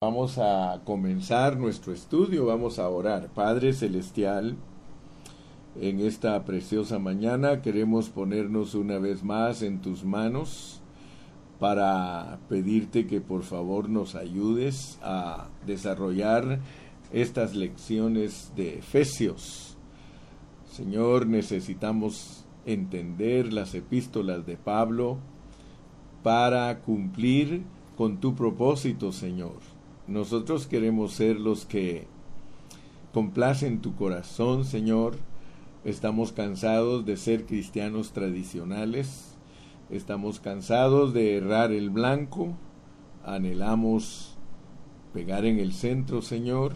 Vamos a comenzar nuestro estudio, vamos a orar. Padre Celestial, en esta preciosa mañana queremos ponernos una vez más en tus manos para pedirte que por favor nos ayudes a desarrollar estas lecciones de Efesios. Señor, necesitamos entender las epístolas de Pablo para cumplir con tu propósito, Señor nosotros queremos ser los que complacen tu corazón, Señor. Estamos cansados de ser cristianos tradicionales. Estamos cansados de errar el blanco. Anhelamos pegar en el centro, Señor.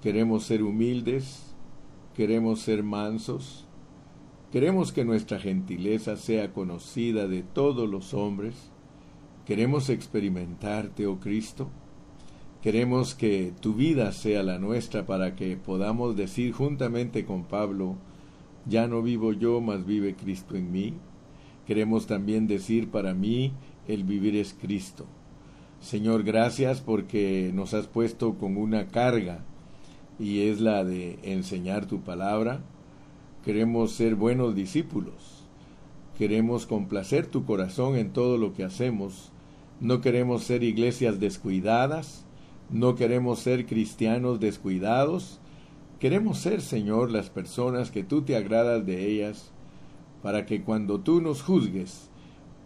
Queremos ser humildes. Queremos ser mansos. Queremos que nuestra gentileza sea conocida de todos los hombres. Queremos experimentarte, oh Cristo. Queremos que tu vida sea la nuestra para que podamos decir juntamente con Pablo, ya no vivo yo, mas vive Cristo en mí. Queremos también decir para mí, el vivir es Cristo. Señor, gracias porque nos has puesto con una carga y es la de enseñar tu palabra. Queremos ser buenos discípulos. Queremos complacer tu corazón en todo lo que hacemos. No queremos ser iglesias descuidadas no queremos ser cristianos descuidados. Queremos ser, Señor, las personas que tú te agradas de ellas, para que cuando tú nos juzgues,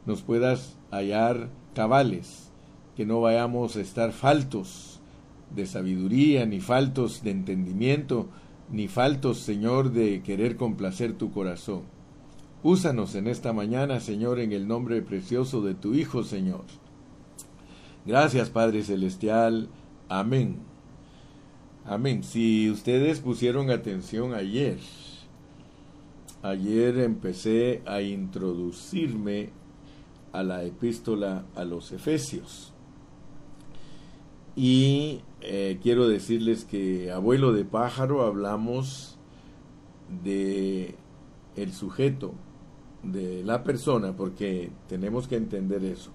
nos puedas hallar cabales, que no vayamos a estar faltos de sabiduría, ni faltos de entendimiento, ni faltos, Señor, de querer complacer tu corazón. Úsanos en esta mañana, Señor, en el nombre precioso de tu Hijo, Señor. Gracias, Padre Celestial. Amén. Amén. Si ustedes pusieron atención ayer, ayer empecé a introducirme a la epístola a los Efesios. Y eh, quiero decirles que abuelo de pájaro hablamos de el sujeto, de la persona, porque tenemos que entender eso.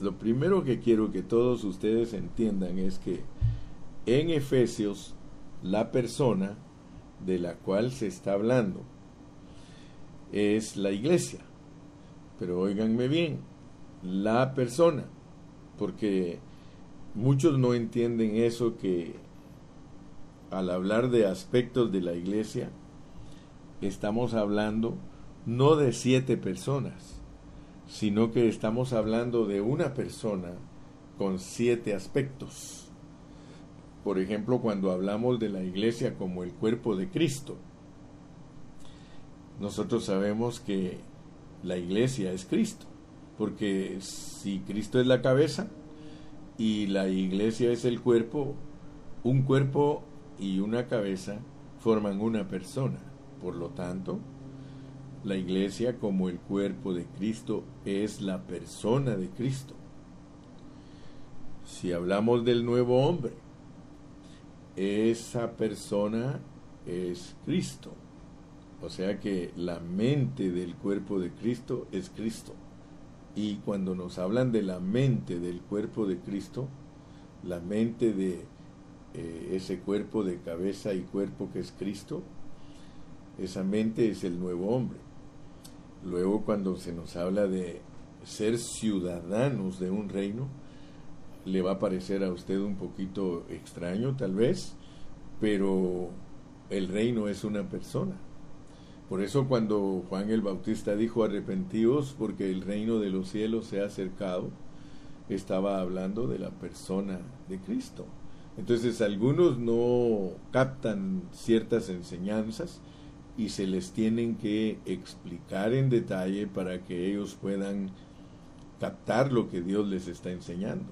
Lo primero que quiero que todos ustedes entiendan es que en Efesios la persona de la cual se está hablando es la iglesia. Pero óiganme bien, la persona, porque muchos no entienden eso que al hablar de aspectos de la iglesia, estamos hablando no de siete personas, sino que estamos hablando de una persona con siete aspectos. Por ejemplo, cuando hablamos de la iglesia como el cuerpo de Cristo, nosotros sabemos que la iglesia es Cristo, porque si Cristo es la cabeza y la iglesia es el cuerpo, un cuerpo y una cabeza forman una persona. Por lo tanto, la iglesia como el cuerpo de Cristo es la persona de Cristo. Si hablamos del nuevo hombre, esa persona es Cristo. O sea que la mente del cuerpo de Cristo es Cristo. Y cuando nos hablan de la mente del cuerpo de Cristo, la mente de eh, ese cuerpo de cabeza y cuerpo que es Cristo, esa mente es el nuevo hombre. Luego cuando se nos habla de ser ciudadanos de un reino, le va a parecer a usted un poquito extraño tal vez, pero el reino es una persona. Por eso cuando Juan el Bautista dijo arrepentidos porque el reino de los cielos se ha acercado, estaba hablando de la persona de Cristo. Entonces algunos no captan ciertas enseñanzas y se les tienen que explicar en detalle para que ellos puedan captar lo que Dios les está enseñando.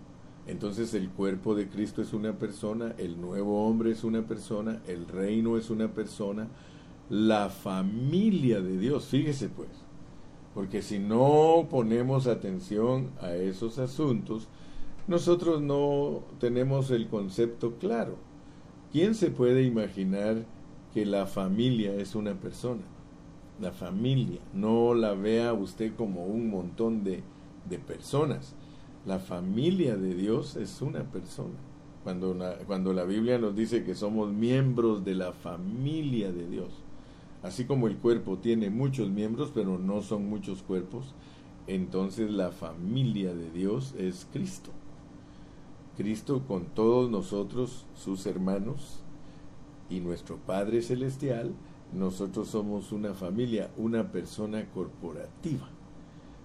Entonces el cuerpo de Cristo es una persona, el nuevo hombre es una persona, el reino es una persona, la familia de Dios, fíjese pues, porque si no ponemos atención a esos asuntos, nosotros no tenemos el concepto claro. ¿Quién se puede imaginar que la familia es una persona. La familia, no la vea usted como un montón de, de personas. La familia de Dios es una persona. Cuando cuando la Biblia nos dice que somos miembros de la familia de Dios. Así como el cuerpo tiene muchos miembros, pero no son muchos cuerpos, entonces la familia de Dios es Cristo. Cristo con todos nosotros, sus hermanos, y nuestro Padre Celestial, nosotros somos una familia, una persona corporativa.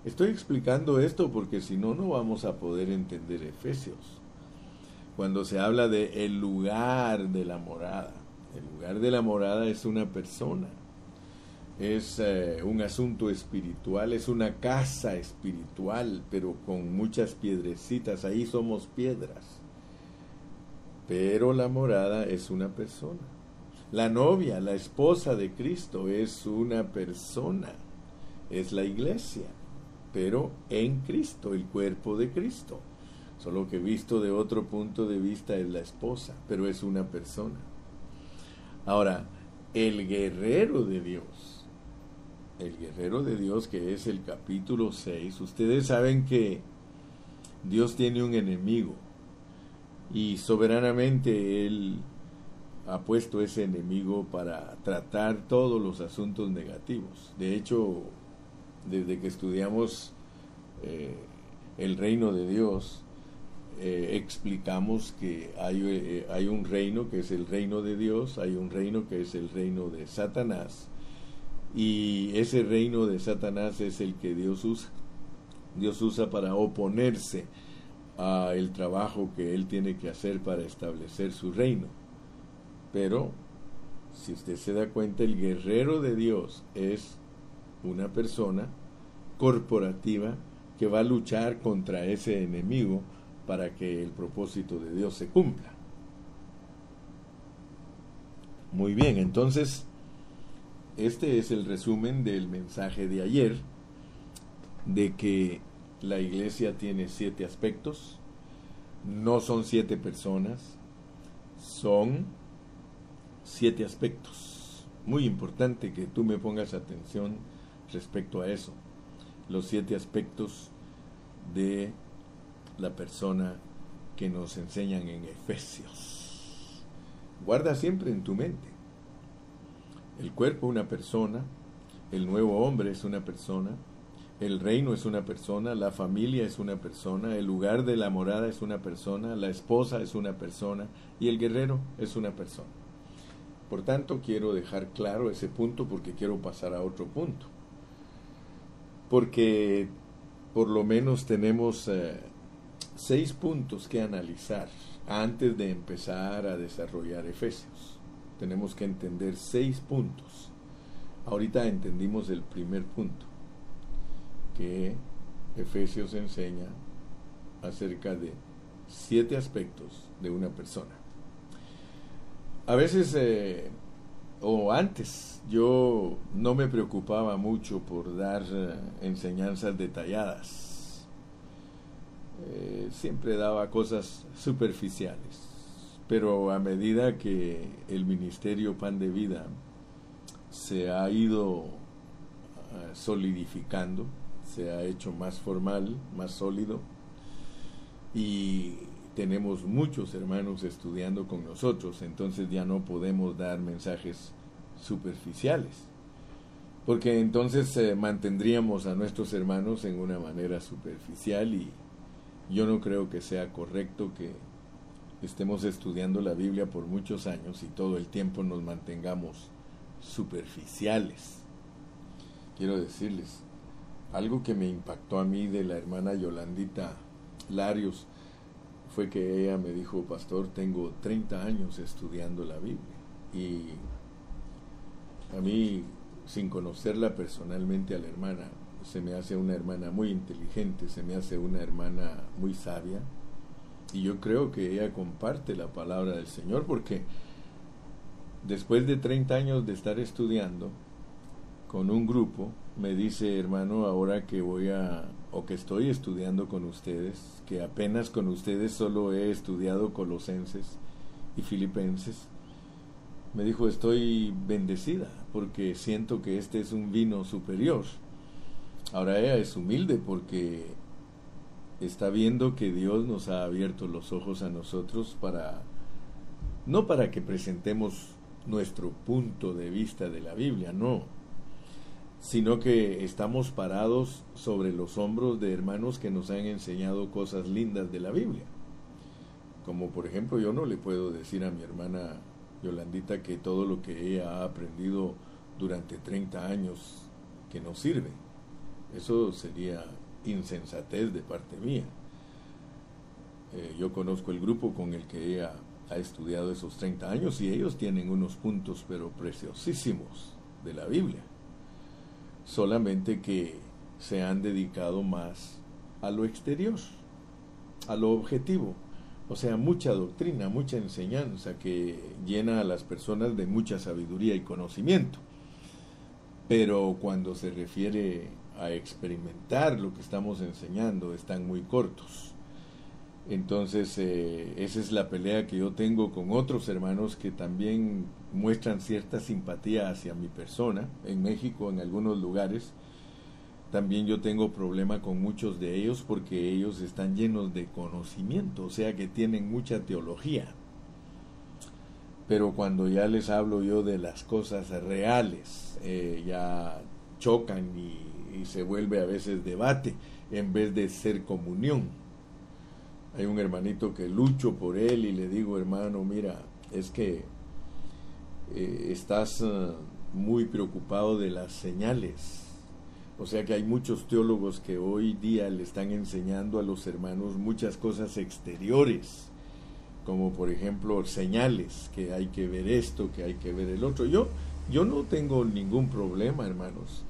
Estoy explicando esto porque si no, no vamos a poder entender Efesios. Cuando se habla de el lugar de la morada, el lugar de la morada es una persona, es eh, un asunto espiritual, es una casa espiritual, pero con muchas piedrecitas, ahí somos piedras. Pero la morada es una persona. La novia, la esposa de Cristo es una persona, es la iglesia, pero en Cristo, el cuerpo de Cristo. Solo que visto de otro punto de vista es la esposa, pero es una persona. Ahora, el guerrero de Dios, el guerrero de Dios que es el capítulo 6, ustedes saben que Dios tiene un enemigo y soberanamente Él ha puesto ese enemigo para tratar todos los asuntos negativos. De hecho, desde que estudiamos eh, el reino de Dios, eh, explicamos que hay, eh, hay un reino que es el reino de Dios, hay un reino que es el reino de Satanás, y ese reino de Satanás es el que Dios usa. Dios usa para oponerse a el trabajo que él tiene que hacer para establecer su reino. Pero, si usted se da cuenta, el guerrero de Dios es una persona corporativa que va a luchar contra ese enemigo para que el propósito de Dios se cumpla. Muy bien, entonces, este es el resumen del mensaje de ayer, de que la iglesia tiene siete aspectos, no son siete personas, son siete aspectos. Muy importante que tú me pongas atención respecto a eso. Los siete aspectos de la persona que nos enseñan en Efesios. Guarda siempre en tu mente. El cuerpo una persona, el nuevo hombre es una persona, el reino es una persona, la familia es una persona, el lugar de la morada es una persona, la esposa es una persona y el guerrero es una persona. Por tanto, quiero dejar claro ese punto porque quiero pasar a otro punto. Porque por lo menos tenemos eh, seis puntos que analizar antes de empezar a desarrollar Efesios. Tenemos que entender seis puntos. Ahorita entendimos el primer punto, que Efesios enseña acerca de siete aspectos de una persona. A veces, eh, o antes, yo no me preocupaba mucho por dar eh, enseñanzas detalladas. Eh, siempre daba cosas superficiales. Pero a medida que el ministerio Pan de Vida se ha ido solidificando, se ha hecho más formal, más sólido, y tenemos muchos hermanos estudiando con nosotros, entonces ya no podemos dar mensajes superficiales, porque entonces eh, mantendríamos a nuestros hermanos en una manera superficial y yo no creo que sea correcto que estemos estudiando la Biblia por muchos años y todo el tiempo nos mantengamos superficiales. Quiero decirles, algo que me impactó a mí de la hermana Yolandita Larios, fue que ella me dijo, pastor, tengo 30 años estudiando la Biblia. Y a mí, sin conocerla personalmente a la hermana, se me hace una hermana muy inteligente, se me hace una hermana muy sabia. Y yo creo que ella comparte la palabra del Señor porque después de 30 años de estar estudiando con un grupo, me dice, hermano, ahora que voy a o que estoy estudiando con ustedes, que apenas con ustedes solo he estudiado colosenses y filipenses, me dijo, estoy bendecida porque siento que este es un vino superior. Ahora ella es humilde porque está viendo que Dios nos ha abierto los ojos a nosotros para, no para que presentemos nuestro punto de vista de la Biblia, no, sino que estamos parados sobre los hombros de hermanos que nos han enseñado cosas lindas de la Biblia. Como por ejemplo, yo no le puedo decir a mi hermana Yolandita que todo lo que ella ha aprendido durante 30 años que no sirve. Eso sería insensatez de parte mía. Eh, yo conozco el grupo con el que ella ha estudiado esos 30 años y ellos tienen unos puntos pero preciosísimos de la Biblia. Solamente que se han dedicado más a lo exterior, a lo objetivo. O sea, mucha doctrina, mucha enseñanza que llena a las personas de mucha sabiduría y conocimiento. Pero cuando se refiere a experimentar lo que estamos enseñando, están muy cortos. Entonces, eh, esa es la pelea que yo tengo con otros hermanos que también muestran cierta simpatía hacia mi persona, en México, en algunos lugares, también yo tengo problema con muchos de ellos porque ellos están llenos de conocimiento, o sea que tienen mucha teología. Pero cuando ya les hablo yo de las cosas reales, eh, ya chocan y, y se vuelve a veces debate en vez de ser comunión. Hay un hermanito que lucho por él y le digo, hermano, mira, es que eh, estás uh, muy preocupado de las señales o sea que hay muchos teólogos que hoy día le están enseñando a los hermanos muchas cosas exteriores, como por ejemplo señales, que hay que ver esto, que hay que ver el otro. Yo, yo no tengo ningún problema, hermanos,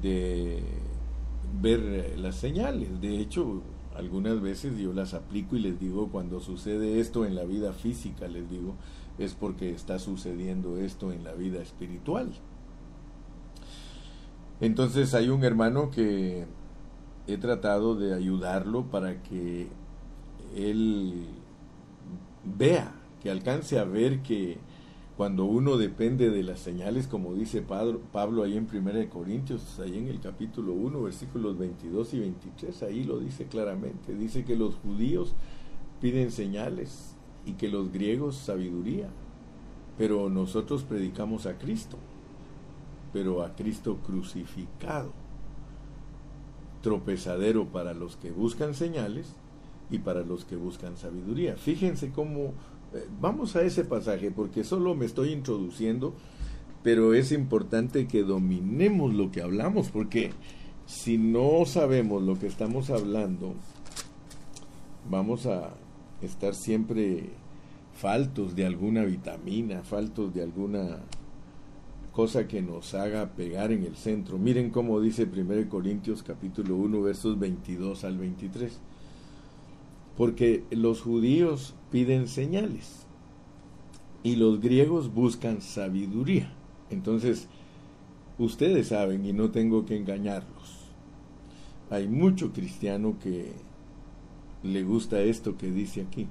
de ver las señales. De hecho, algunas veces yo las aplico y les digo, cuando sucede esto en la vida física, les digo, es porque está sucediendo esto en la vida espiritual. Entonces hay un hermano que he tratado de ayudarlo para que él vea, que alcance a ver que cuando uno depende de las señales, como dice Pablo, ahí en 1 Corintios, ahí en el capítulo 1, versículos 22 y 23, ahí lo dice claramente, dice que los judíos piden señales y que los griegos sabiduría, pero nosotros predicamos a Cristo pero a Cristo crucificado. Tropezadero para los que buscan señales y para los que buscan sabiduría. Fíjense cómo... Eh, vamos a ese pasaje porque solo me estoy introduciendo, pero es importante que dominemos lo que hablamos porque si no sabemos lo que estamos hablando, vamos a estar siempre faltos de alguna vitamina, faltos de alguna cosa que nos haga pegar en el centro. Miren cómo dice 1 Corintios capítulo 1 versos 22 al 23. Porque los judíos piden señales y los griegos buscan sabiduría. Entonces, ustedes saben y no tengo que engañarlos. Hay mucho cristiano que le gusta esto que dice aquí.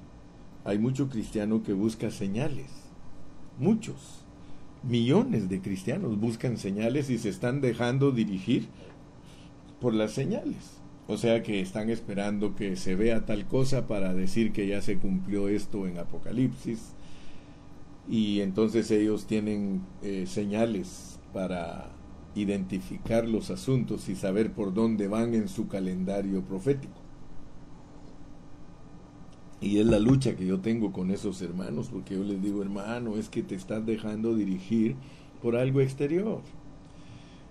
Hay mucho cristiano que busca señales. Muchos millones de cristianos buscan señales y se están dejando dirigir por las señales. O sea que están esperando que se vea tal cosa para decir que ya se cumplió esto en Apocalipsis. Y entonces ellos tienen eh, señales para identificar los asuntos y saber por dónde van en su calendario profético. Y es la lucha que yo tengo con esos hermanos, porque yo les digo, hermano, es que te estás dejando dirigir por algo exterior.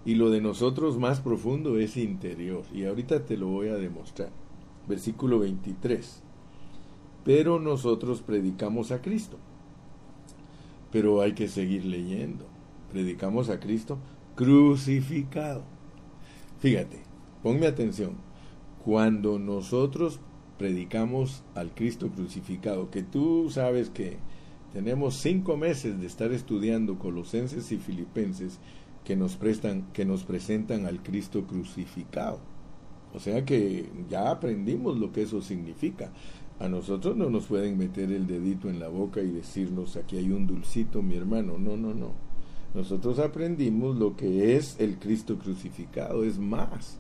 Y lo de nosotros más profundo es interior. Y ahorita te lo voy a demostrar. Versículo 23. Pero nosotros predicamos a Cristo. Pero hay que seguir leyendo. Predicamos a Cristo crucificado. Fíjate, ponme atención. Cuando nosotros predicamos al Cristo crucificado, que tú sabes que tenemos cinco meses de estar estudiando Colosenses y Filipenses que nos prestan, que nos presentan al Cristo crucificado. O sea que ya aprendimos lo que eso significa. A nosotros no nos pueden meter el dedito en la boca y decirnos aquí hay un dulcito, mi hermano. No, no, no. Nosotros aprendimos lo que es el Cristo crucificado. Es más,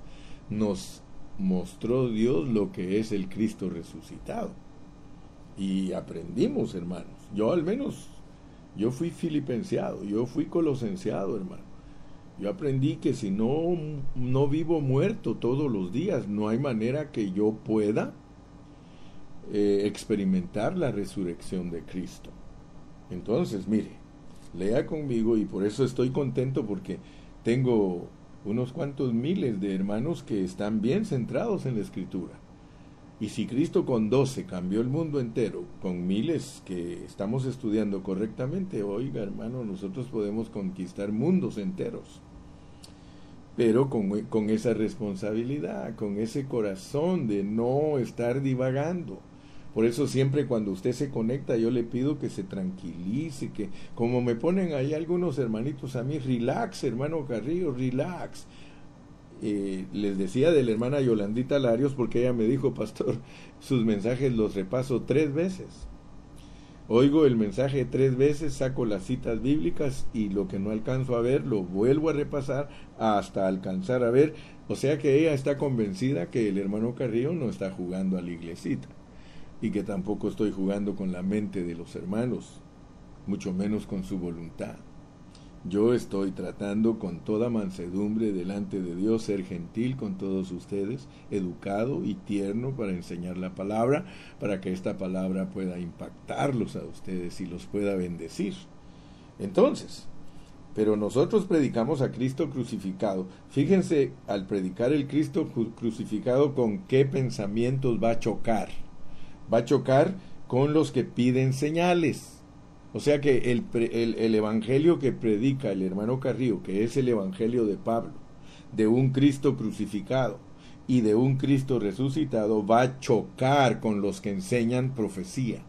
nos mostró Dios lo que es el Cristo resucitado. Y aprendimos, hermanos. Yo al menos, yo fui filipenseado, yo fui colosenseado, hermano. Yo aprendí que si no, no vivo muerto todos los días, no hay manera que yo pueda eh, experimentar la resurrección de Cristo. Entonces, mire, lea conmigo y por eso estoy contento porque tengo unos cuantos miles de hermanos que están bien centrados en la escritura. Y si Cristo con doce cambió el mundo entero, con miles que estamos estudiando correctamente, oiga hermano, nosotros podemos conquistar mundos enteros. Pero con, con esa responsabilidad, con ese corazón de no estar divagando por eso siempre cuando usted se conecta yo le pido que se tranquilice, que como me ponen ahí algunos hermanitos a mí, relax hermano Carrillo, relax. Eh, les decía de la hermana Yolandita Larios porque ella me dijo, pastor, sus mensajes los repaso tres veces. Oigo el mensaje tres veces, saco las citas bíblicas y lo que no alcanzo a ver lo vuelvo a repasar hasta alcanzar a ver. O sea que ella está convencida que el hermano Carrillo no está jugando a la iglesita y que tampoco estoy jugando con la mente de los hermanos, mucho menos con su voluntad. Yo estoy tratando con toda mansedumbre delante de Dios ser gentil con todos ustedes, educado y tierno para enseñar la palabra, para que esta palabra pueda impactarlos a ustedes y los pueda bendecir. Entonces, pero nosotros predicamos a Cristo crucificado. Fíjense al predicar el Cristo crucificado con qué pensamientos va a chocar va a chocar con los que piden señales. O sea que el, el, evangelio que predica el hermano Carrillo, que es el evangelio de Pablo, de un Cristo crucificado y de un Cristo resucitado, va a chocar con los que enseñan profecía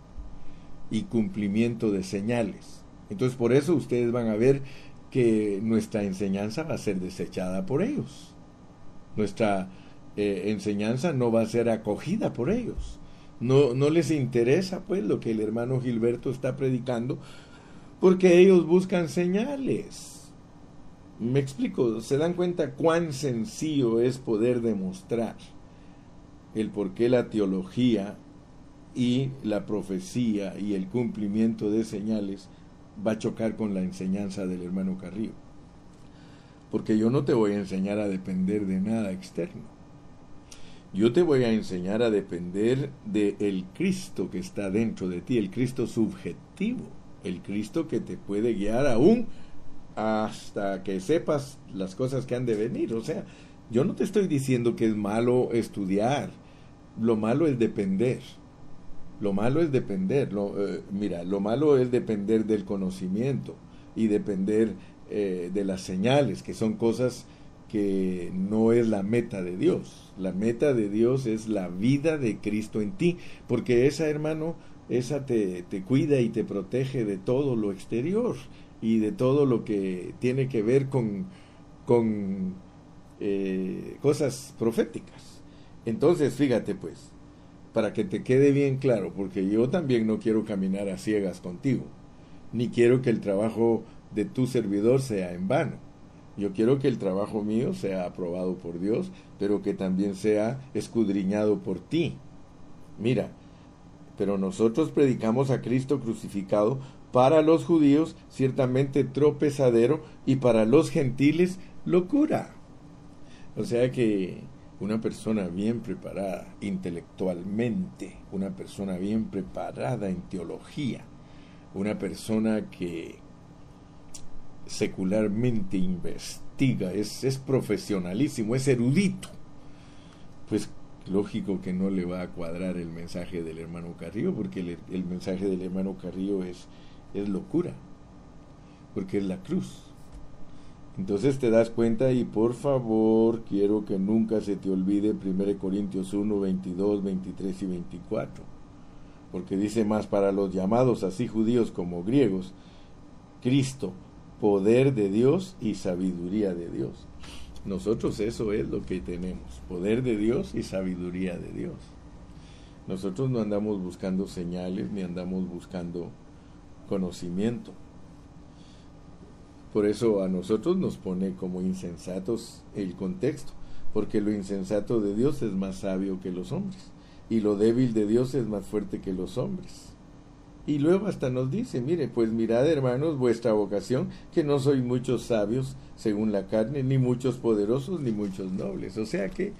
y cumplimiento de señales. Entonces por eso ustedes van a ver que nuestra enseñanza va a ser desechada por ellos. Nuestra eh, enseñanza no va a ser acogida por ellos no, no les interesa pues lo que el hermano Gilberto está predicando, porque ellos buscan señales. Me explico, se dan cuenta cuán sencillo es poder demostrar el por qué la teología y la profecía y el cumplimiento de señales va a chocar con la enseñanza del hermano Carrillo. Porque yo no te voy a enseñar a depender de nada externo. Yo te voy a enseñar a depender del el Cristo que está dentro de ti, el Cristo subjetivo, el Cristo que te puede guiar aún hasta que sepas las cosas que han de venir. O sea, yo no te estoy diciendo que es malo estudiar, lo malo es depender. Lo malo es depender. Lo, eh, mira, lo malo es depender del conocimiento y depender eh, de las señales, que son cosas que no es la meta de Dios. La meta de Dios es la vida de Cristo en ti, porque esa, hermano, esa te, te cuida y te protege de todo lo exterior y de todo lo que tiene que ver con, con eh, cosas proféticas. Entonces, fíjate pues, para que te quede bien claro, porque yo también no quiero caminar a ciegas contigo, ni quiero que el trabajo de tu servidor sea en vano yo quiero que el trabajo mío sea aprobado por Dios, pero que también sea escudriñado por ti. Mira, pero nosotros predicamos a Cristo crucificado para los judíos ciertamente tropezadero y para los gentiles locura. O sea que una persona bien preparada intelectualmente, una persona bien preparada en teología, una persona que secularmente investiga, es, es profesionalísimo, es erudito, pues lógico que no le va a cuadrar el mensaje del hermano Carrillo, porque el, mensaje del hermano Carrillo es, es locura, porque es la cruz. Entonces te das cuenta y por favor quiero que nunca se te olvide 1 Corintios 1, 22, 23 y 24, porque dice más para los llamados así judíos como griegos, Cristo poder de Dios y sabiduría de Dios. Nosotros eso es lo que tenemos, poder de Dios y sabiduría de Dios. Nosotros no andamos buscando señales ni andamos buscando conocimiento. Por eso a nosotros nos pone como insensatos el contexto. porque lo insensato de Dios es más sabio que los hombres, y lo débil de Dios es más fuerte que los hombres. Y luego hasta nos dice, mire, pues mirad hermanos vuestra vocación, que no sois muchos sabios según la carne, ni muchos poderosos, ni muchos nobles. O sea que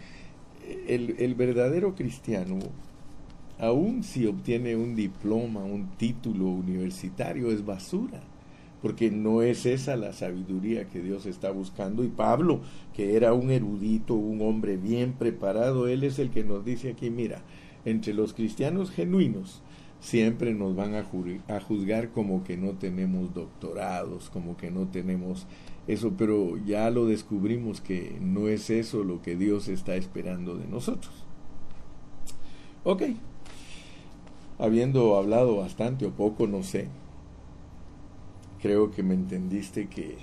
el, el verdadero cristiano, aun si obtiene un diploma, un título universitario, es basura porque no es esa la sabiduría que Dios está buscando. Y Pablo, que era un erudito, un hombre bien preparado, él es el que nos dice aquí, mira, entre los cristianos genuinos siempre nos van a, juzgar como que no tenemos doctorados, como que no tenemos eso, pero ya lo descubrimos que no es eso lo que Dios está esperando de nosotros. Ok, habiendo hablado bastante o poco, no sé, creo que me entendiste que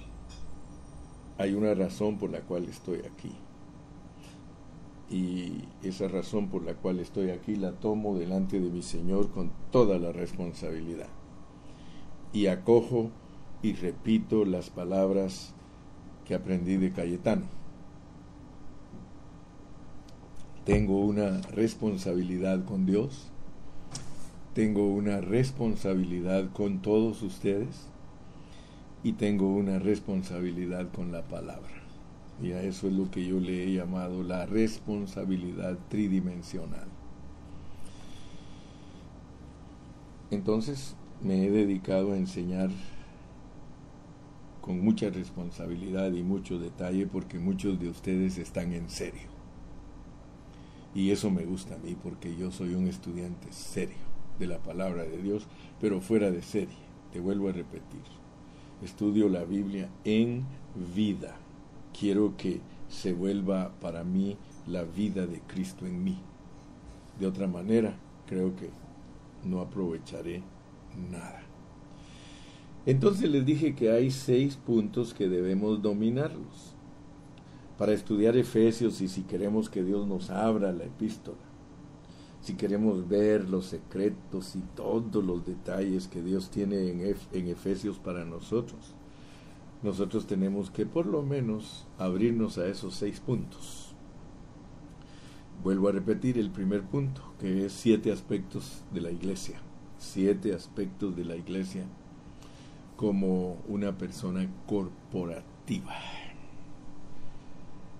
hay una razón por la cual estoy aquí. Y esa razón por la cual estoy aquí la tomo delante de mi Señor con toda la responsabilidad. Y acojo y repito las palabras que aprendí de Cayetano. Tengo una responsabilidad con Dios, tengo una responsabilidad con todos ustedes y tengo una responsabilidad con la palabra. Y a eso es lo que yo le he llamado la responsabilidad tridimensional. Entonces me he dedicado a enseñar con mucha responsabilidad y mucho detalle porque muchos de ustedes están en serio. Y eso me gusta a mí porque yo soy un estudiante serio de la palabra de Dios, pero fuera de serie. Te vuelvo a repetir estudio la Biblia en vida. Quiero que se vuelva para mí la vida de Cristo en mí. De otra manera, creo que no aprovecharé nada. Entonces les dije que hay seis puntos que debemos dominarlos para estudiar Efesios y si queremos que Dios nos abra la epístola si queremos ver los secretos y todos los detalles que Dios tiene en, Efesios para nosotros, nosotros tenemos que por lo menos abrirnos a esos seis puntos. Vuelvo a repetir el primer punto, que es siete aspectos de la iglesia. Siete aspectos de la iglesia como una persona corporativa.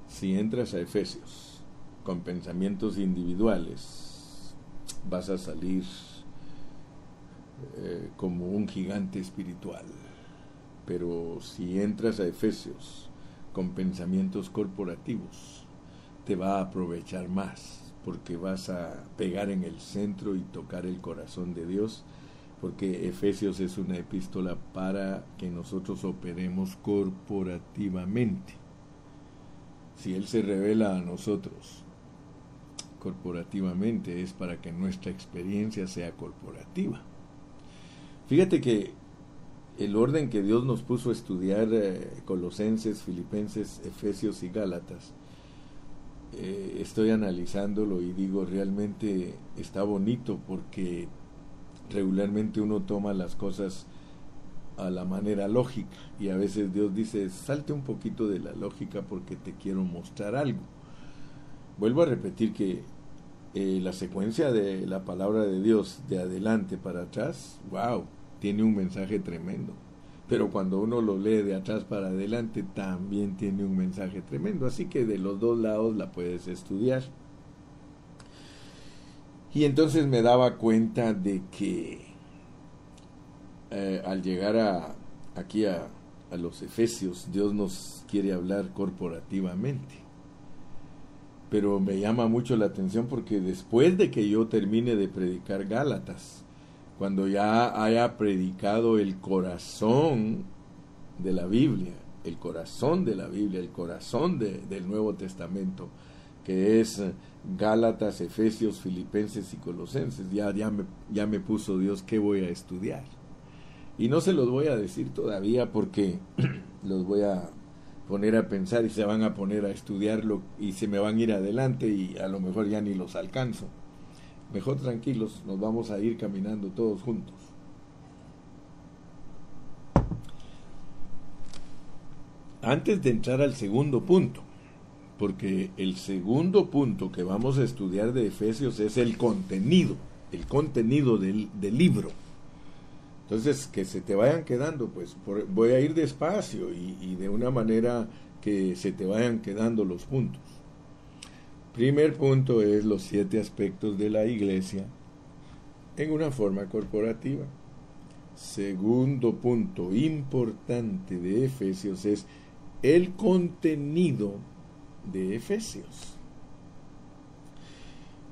Si entras a Efesios con pensamientos individuales, vas a salir eh, como un gigante espiritual. Pero si entras a Efesios con pensamientos corporativos, te va a aprovechar más, porque vas a pegar en el centro y tocar el corazón de Dios, porque Efesios es una epístola para que nosotros operemos corporativamente. Si Él se revela a nosotros corporativamente, es para que nuestra experiencia sea corporativa. Fíjate que el orden que Dios nos puso a estudiar eh, Colosenses, Filipenses, Efesios y Gálatas, eh, estoy analizándolo y digo, realmente está bonito porque regularmente uno toma las cosas a la manera lógica y a veces Dios dice, salte un poquito de la lógica porque te quiero mostrar algo. Vuelvo a repetir que eh, la secuencia de la palabra de Dios de adelante para atrás, wow, tiene un mensaje tremendo. Pero cuando uno lo lee de atrás para adelante, también tiene un mensaje tremendo. Así que de los dos lados la puedes estudiar. Y entonces me daba cuenta de que eh, al llegar a, aquí a, a los Efesios, Dios nos quiere hablar corporativamente pero me llama mucho la atención porque después de que yo termine de predicar Gálatas, cuando ya haya predicado el corazón de la Biblia, el corazón de la Biblia, el corazón del Nuevo Testamento, que es Gálatas, Efesios, Filipenses y Colosenses, ya, ya, me, ya me puso Dios qué voy a estudiar. Y no se los voy a decir todavía porque los voy a poner a pensar y se van a poner a estudiarlo y se me van a ir adelante y a lo mejor ya ni los alcanzo. Mejor tranquilos, nos vamos a ir caminando todos juntos. Antes de entrar al segundo punto, porque el segundo punto que vamos a estudiar de Efesios es el contenido, el contenido del, libro. Entonces, que se te vayan quedando, pues voy a ir despacio y, y de una manera que se te vayan quedando los puntos. Primer punto es los siete aspectos de la iglesia en una forma corporativa. Segundo punto importante de Efesios es el contenido de Efesios.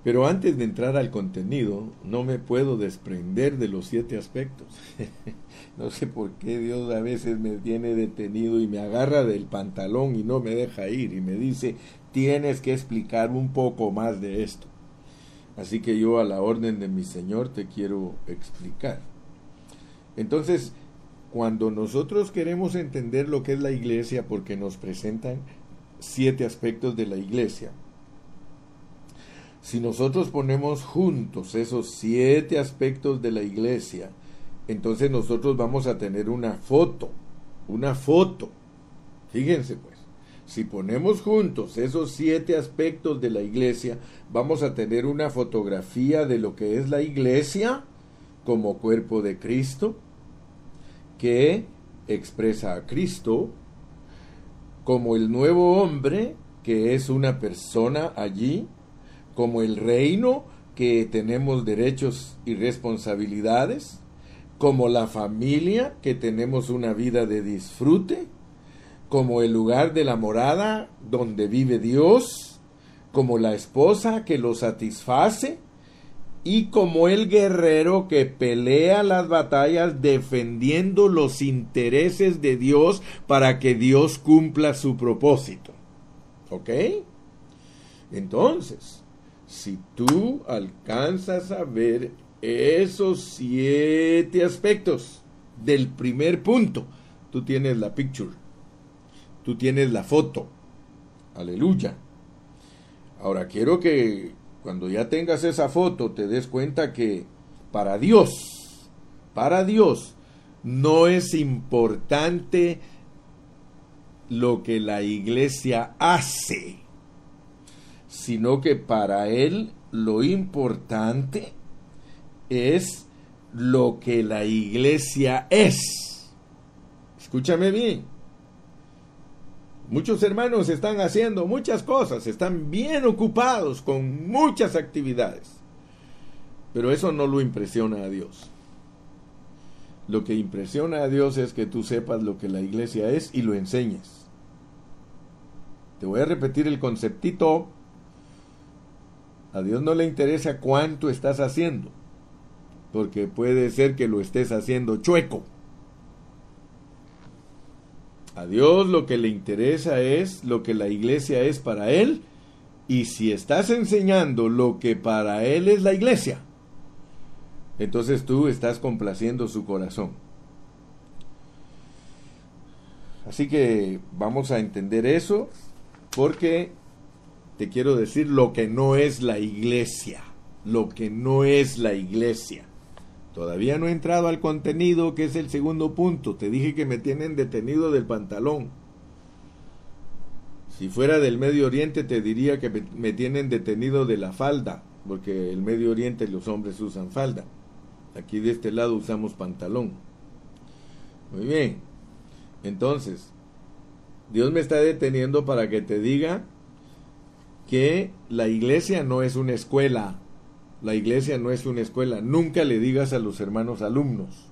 Pero antes de entrar al contenido, no me puedo desprender de los siete aspectos. no sé por qué Dios a veces me tiene detenido y me agarra del pantalón y no me deja ir y me dice, tienes que explicar un poco más de esto. Así que yo a la orden de mi Señor te quiero explicar. Entonces, cuando nosotros queremos entender lo que es la iglesia, porque nos presentan siete aspectos de la iglesia, si nosotros ponemos juntos esos siete aspectos de la iglesia, entonces nosotros vamos a tener una foto, una foto. Fíjense pues, si ponemos juntos esos siete aspectos de la iglesia, vamos a tener una fotografía de lo que es la iglesia como cuerpo de Cristo, que expresa a Cristo, como el nuevo hombre, que es una persona allí, como el reino, que tenemos derechos y responsabilidades, como la familia, que tenemos una vida de disfrute, como el lugar de la morada donde vive Dios, como la esposa que lo satisface, y como el guerrero que pelea las batallas defendiendo los intereses de Dios para que Dios cumpla su propósito. ¿Ok? Entonces, si tú alcanzas a ver esos siete aspectos del primer punto, tú tienes la picture, tú tienes la foto. Aleluya. Ahora quiero que cuando ya tengas esa foto te des cuenta que para Dios, para Dios, no es importante lo que la iglesia hace sino que para él lo importante es lo que la iglesia es. Escúchame bien. Muchos hermanos están haciendo muchas cosas, están bien ocupados con muchas actividades, pero eso no lo impresiona a Dios. Lo que impresiona a Dios es que tú sepas lo que la iglesia es y lo enseñes. Te voy a repetir el conceptito a Dios no le interesa cuánto estás haciendo, porque puede ser que lo estés haciendo chueco. A Dios lo que le interesa es lo que la iglesia es para Él, y si estás enseñando lo que para Él es la iglesia, entonces tú estás complaciendo su corazón. Así que vamos a entender eso, porque te quiero decir lo que no es la iglesia, lo que no es la iglesia. Todavía no he entrado al contenido, que es el segundo punto. Te dije que me tienen detenido del pantalón. Si fuera del Medio Oriente te diría que me tienen detenido de la falda, porque el Medio Oriente los hombres usan falda. Aquí de este lado usamos pantalón. Muy bien. Entonces, Dios me está deteniendo para que te diga que la iglesia no es una escuela. La iglesia no es una escuela. Nunca le digas a los hermanos alumnos.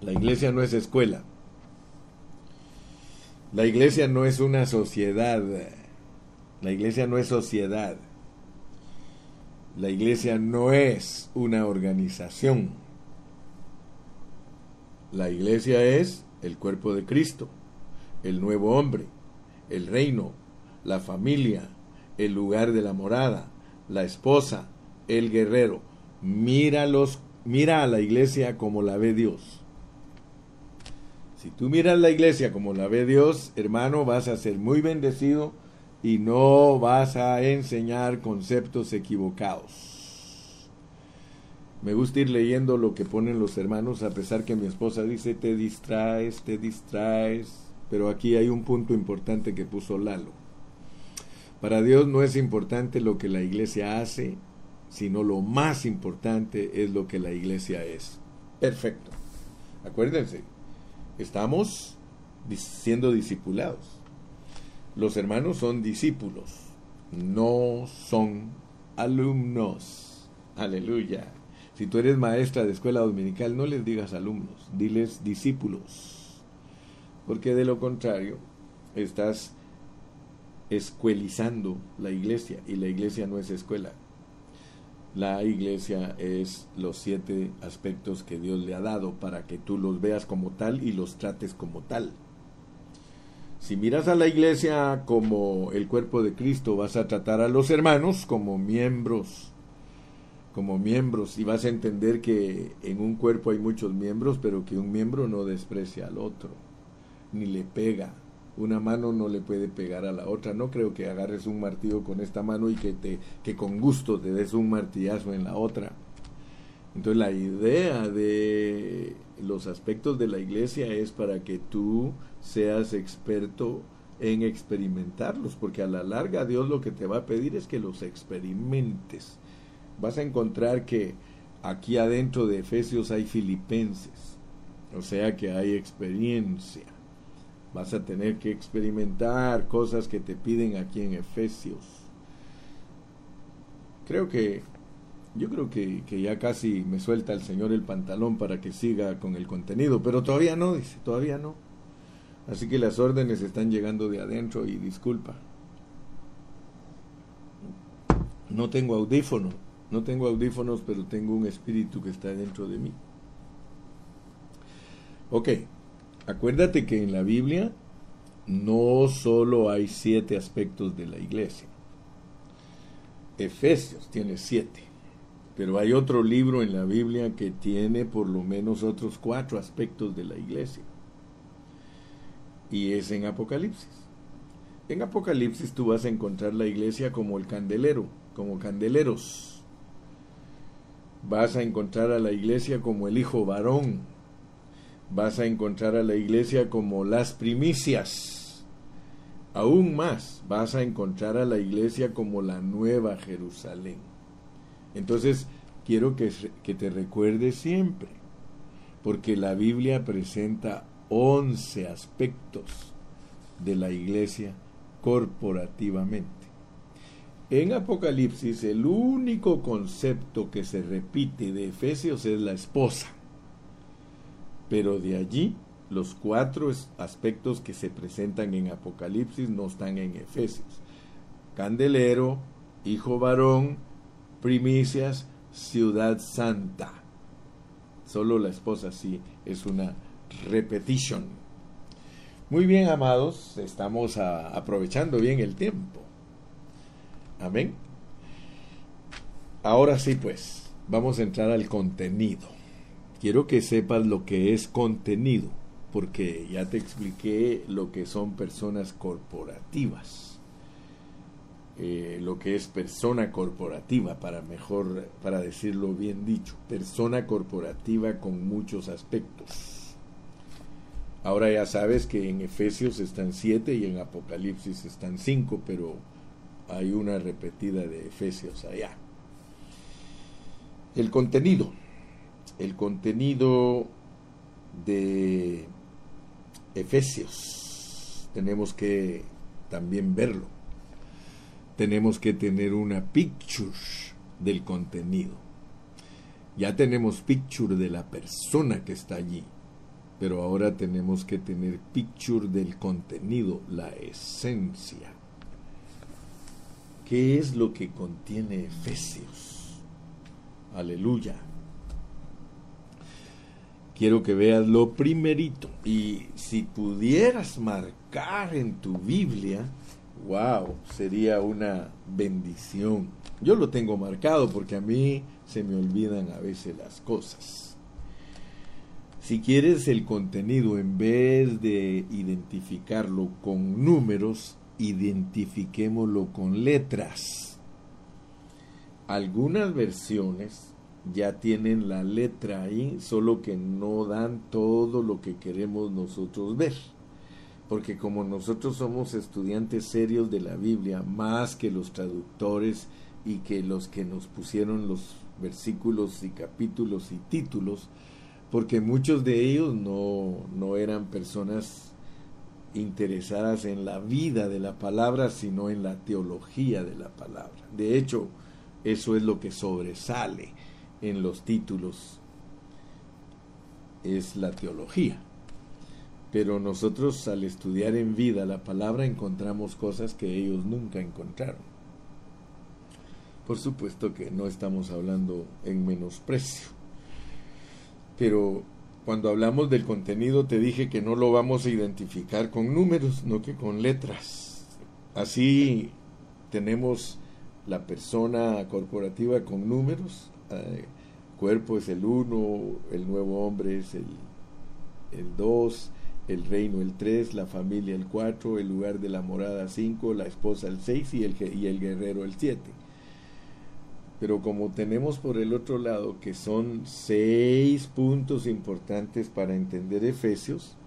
La iglesia no es escuela. La iglesia no es una sociedad. La iglesia no es sociedad. La iglesia no es una organización. La iglesia es el cuerpo de Cristo, el nuevo hombre el reino, la familia, el lugar de la morada, la esposa, el guerrero. Míralos, mira a la iglesia como la ve Dios. Si tú miras la iglesia como la ve Dios, hermano, vas a ser muy bendecido y no vas a enseñar conceptos equivocados. Me gusta ir leyendo lo que ponen los hermanos, a pesar que mi esposa dice, te distraes, te distraes pero aquí hay un punto importante que puso Lalo. Para Dios no es importante lo que la iglesia hace, sino lo más importante es lo que la iglesia es. Perfecto. Acuérdense, estamos siendo discipulados. Los hermanos son discípulos, no son alumnos. Aleluya. Si tú eres maestra de escuela dominical, no les digas alumnos, diles discípulos. Porque de lo contrario, estás escuelizando la iglesia y la iglesia no es escuela. La iglesia es los siete aspectos que Dios le ha dado para que tú los veas como tal y los trates como tal. Si miras a la iglesia como el cuerpo de Cristo, vas a tratar a los hermanos como miembros como miembros y vas a entender que en un cuerpo hay muchos miembros, pero que un miembro no desprecia al otro, ni le pega. Una mano no le puede pegar a la otra. No creo que agarres un martillo con esta mano y que te que con gusto te des un martillazo en la otra. Entonces la idea de los aspectos de la iglesia es para que tú seas experto en experimentarlos, porque a la larga Dios lo que te va a pedir es que los experimentes vas a encontrar que aquí adentro de Efesios hay filipenses, o sea que hay experiencia. Vas a tener que experimentar cosas que te piden aquí en Efesios. Creo que, yo creo que, que ya casi me suelta el Señor el pantalón para que siga con el contenido, pero todavía no, dice, todavía no. Así que las órdenes están llegando de adentro y disculpa. No tengo audífono. No tengo audífonos, pero tengo un espíritu que está dentro de mí. Ok, acuérdate que en la Biblia no solo hay siete aspectos de la iglesia. Efesios tiene siete, pero hay otro libro en la Biblia que tiene por lo menos otros cuatro aspectos de la iglesia. Y es en Apocalipsis. En Apocalipsis tú vas a encontrar la iglesia como el candelero, como candeleros Vas a encontrar a la iglesia como el hijo varón. Vas a encontrar a la iglesia como las primicias. Aún más, vas a encontrar a la iglesia como la nueva Jerusalén. Entonces, quiero que, que te recuerdes siempre, porque la Biblia presenta 11 aspectos de la iglesia corporativamente. En Apocalipsis el único concepto que se repite de Efesios es la esposa. Pero de allí los cuatro aspectos que se presentan en Apocalipsis no están en Efesios. Candelero, hijo varón, primicias, ciudad santa. Solo la esposa sí es una repetición. Muy bien, amados, estamos aprovechando bien el tiempo. Amén. Ahora sí, pues, vamos a entrar al contenido. Quiero que sepas lo que es contenido, porque ya te expliqué lo que son personas corporativas. Eh, lo que es persona corporativa, para mejor, para decirlo bien dicho, persona corporativa con muchos aspectos. Ahora ya sabes que en Efesios están siete y en Apocalipsis están cinco, pero hay una repetida de Efesios allá. El contenido, el contenido de Efesios, tenemos que también verlo. Tenemos que tener una picture del contenido. Ya tenemos picture de la persona que está allí, pero ahora tenemos que tener picture del contenido, la esencia. ¿Qué es lo que contiene Efesios? Aleluya. Quiero que veas lo primerito. Y si pudieras marcar en tu Biblia, wow, sería una bendición. Yo lo tengo marcado porque a mí se me olvidan a veces las cosas. Si quieres el contenido, en vez de identificarlo con números, identifiquémoslo con letras. Algunas versiones ya tienen la letra ahí, solo que no dan todo lo que queremos nosotros ver. porque como nosotros somos estudiantes serios de la Biblia, más que los traductores y que los que nos pusieron los versículos y capítulos y títulos, porque muchos de ellos no, no eran personas interesadas en la vida de la palabra, sino en la teología de la palabra. De hecho, eso es lo que sobresale en los títulos, es la teología. Pero nosotros al estudiar en vida la palabra encontramos cosas que ellos nunca encontraron. Por supuesto que no estamos hablando en menosprecio. Pero cuando hablamos del contenido te dije que no lo vamos a identificar con números, no que con letras. Así tenemos la persona corporativa con números. Eh, cuerpo es el 1, el nuevo hombre es el 2, el reino el 3, la familia el 4, el lugar de la morada 5, la esposa el 6 y el, y el guerrero el 7. Pero como tenemos por el otro lado que son seis puntos importantes para entender Efesios,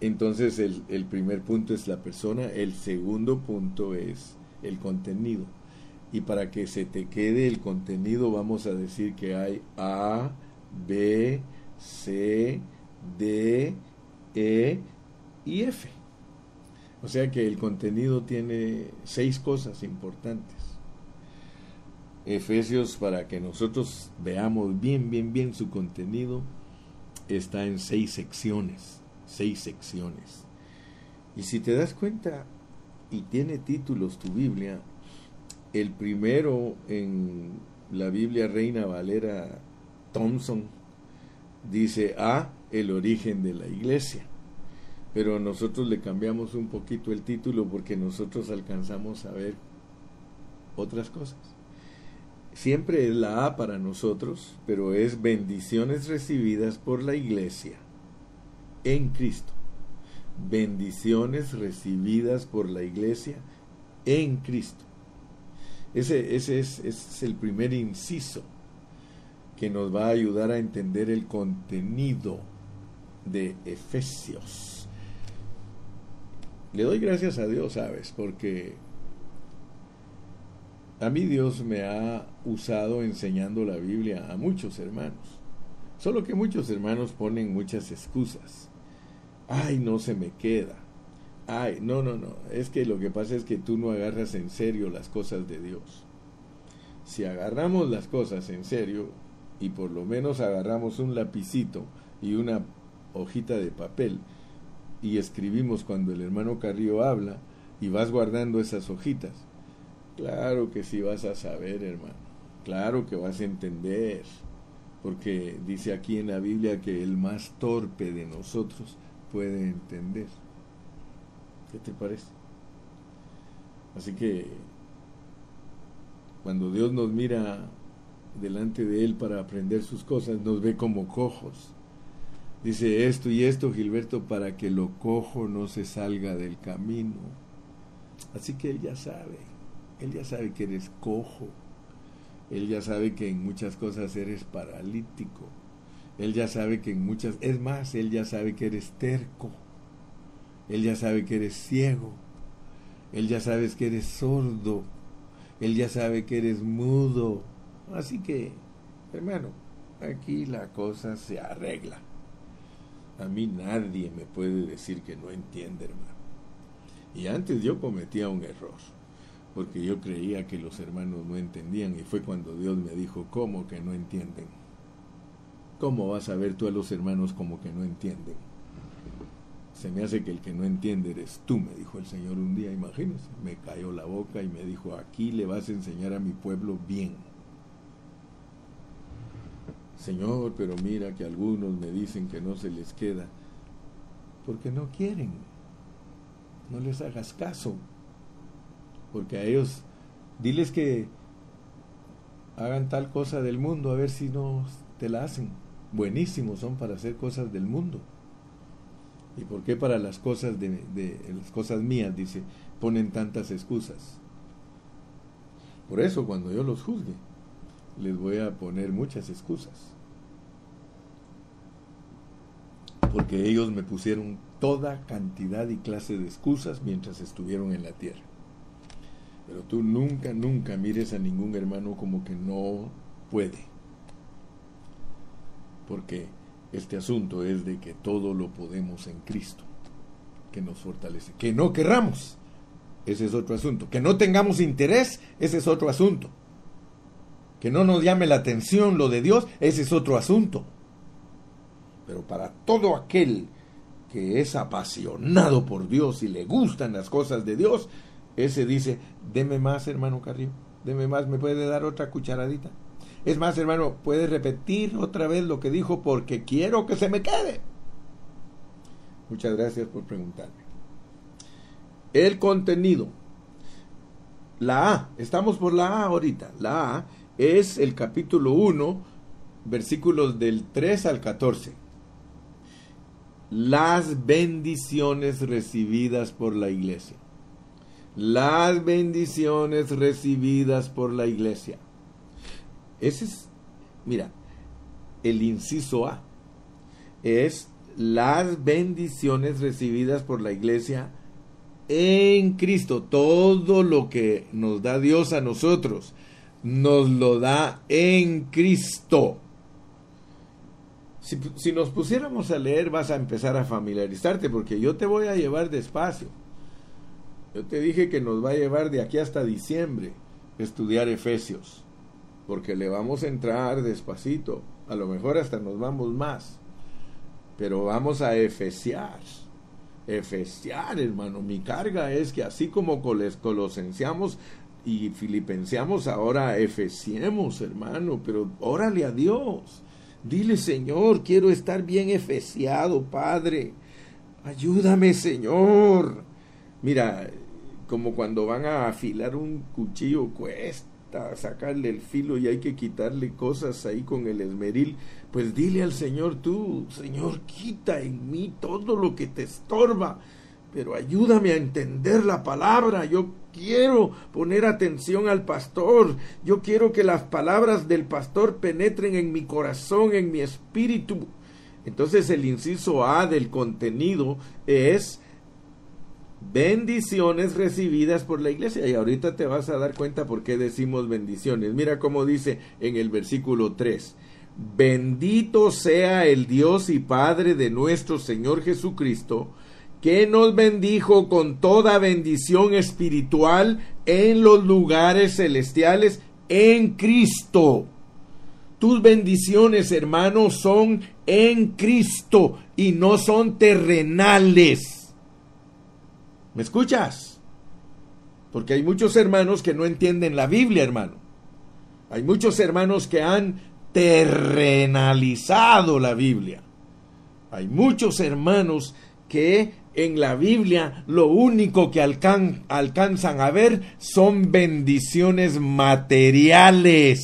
entonces el, el primer punto es la persona, el segundo punto es el contenido. Y para que se te quede el contenido vamos a decir que hay A, B, C, D, e y F. O sea que el contenido tiene seis cosas importantes. Efesios, para que nosotros veamos bien, bien, bien su contenido, está en seis secciones, seis secciones. Y si te das cuenta, y tiene títulos tu Biblia, el primero en la Biblia Reina Valera Thompson dice A, el origen de la iglesia. Pero nosotros le cambiamos un poquito el título porque nosotros alcanzamos a ver otras cosas. Siempre es la A para nosotros, pero es bendiciones recibidas por la iglesia en Cristo. Bendiciones recibidas por la iglesia en Cristo. Ese, ese es, es el primer inciso que nos va a ayudar a entender el contenido de Efesios. Le doy gracias a Dios, ¿sabes? Porque a mí Dios me ha usado enseñando la Biblia a muchos hermanos. Solo que muchos hermanos ponen muchas excusas. Ay, no se me queda. Ay, no, no, no. Es que lo que pasa es que tú no agarras en serio las cosas de Dios. Si agarramos las cosas en serio y por lo menos agarramos un lapicito y una hojita de papel y escribimos cuando el hermano Carrillo habla y vas guardando esas hojitas. Claro que sí vas a saber, hermano. Claro que vas a entender. Porque dice aquí en la Biblia que el más torpe de nosotros puede entender. ¿Qué te parece? Así que cuando Dios nos mira delante de Él para aprender sus cosas, nos ve como cojos. Dice esto y esto, Gilberto, para que lo cojo no se salga del camino. Así que Él ya sabe, Él ya sabe que eres cojo. Él ya sabe que en muchas cosas eres paralítico. Él ya sabe que en muchas... Es más, Él ya sabe que eres terco. Él ya sabe que eres ciego. Él ya sabe que eres sordo. Él ya sabe que eres mudo. Así que, hermano, aquí la cosa se arregla. A mí nadie me puede decir que no entiende, hermano. Y antes yo cometía un error, porque yo creía que los hermanos no entendían y fue cuando Dios me dijo, ¿cómo que no entienden? ¿Cómo vas a ver tú a los hermanos como que no entienden? Se me hace que el que no entiende eres tú, me dijo el Señor un día, imagínese. Me cayó la boca y me dijo, aquí le vas a enseñar a mi pueblo bien Señor, pero mira que algunos me dicen que no se les queda, porque no quieren. No les hagas caso, porque a ellos, diles que hagan tal cosa del mundo, a ver si no te la hacen. Buenísimos son para hacer cosas del mundo. ¿Y por qué para las cosas de, de las cosas mías, dice, ponen tantas excusas? Por eso cuando yo los juzgue, les voy a poner muchas excusas. porque ellos me pusieron toda cantidad y clase de excusas mientras estuvieron en la tierra. Pero tú nunca, nunca mires a ningún hermano como que no puede. Porque este asunto es de que todo lo podemos en Cristo, que nos fortalece. Que no querramos, ese es otro asunto. Que no tengamos interés, ese es otro asunto. Que no nos llame la atención lo de Dios, ese es otro asunto. Pero para todo aquel que es apasionado por Dios y le gustan las cosas de Dios, ese dice, deme más, hermano Carrillo, deme más, ¿me puede dar otra cucharadita? Es más, hermano, puede repetir otra vez lo que dijo porque quiero que se me quede. Muchas gracias por preguntarme. El contenido. La A, estamos por la A ahorita. La A es el capítulo 1, versículos del 3 al 14. Las bendiciones recibidas por la iglesia. Las bendiciones recibidas por la iglesia. Ese es, mira, el inciso A. Es las bendiciones recibidas por la iglesia en Cristo. Todo lo que nos da Dios a nosotros, nos lo da en Cristo. Si, nos pusiéramos a leer, vas a empezar a familiarizarte, porque yo te voy a llevar despacio. Yo te dije que nos va a llevar de aquí hasta diciembre estudiar Efesios, porque le vamos a entrar despacito, a lo mejor hasta nos vamos más, pero vamos a efesiar efesiar, hermano. Mi carga es que así como colosenciamos y filipenseamos, ahora efesiemos, hermano. Pero órale a Dios. Dile, Señor, quiero estar bien efesiado, Padre. Ayúdame, Señor. Mira, como cuando van a afilar un cuchillo, cuesta sacarle el filo y hay que quitarle cosas ahí con el esmeril, pues dile al Señor tú, Señor, quita en mí todo lo que te estorba, pero ayúdame a entender la palabra. Yo quiero poner atención al pastor. Yo quiero que las palabras del pastor penetren en mi corazón, en mi espíritu. Entonces el inciso A del contenido es bendiciones recibidas por la iglesia. Y ahorita te vas a dar cuenta por qué decimos bendiciones. Mira cómo dice en el versículo 3. Bendito sea el Dios y Padre de nuestro Señor Jesucristo, que nos bendijo con toda bendición espiritual en los lugares celestiales en Cristo. Tus bendiciones, hermanos, son en Cristo y no son terrenales. ¿Me escuchas? Porque hay muchos hermanos que no entienden la Biblia, hermano. Hay muchos hermanos que han terrenalizado la Biblia. Hay muchos hermanos que en la Biblia lo único que alcanzan a ver son bendiciones materiales.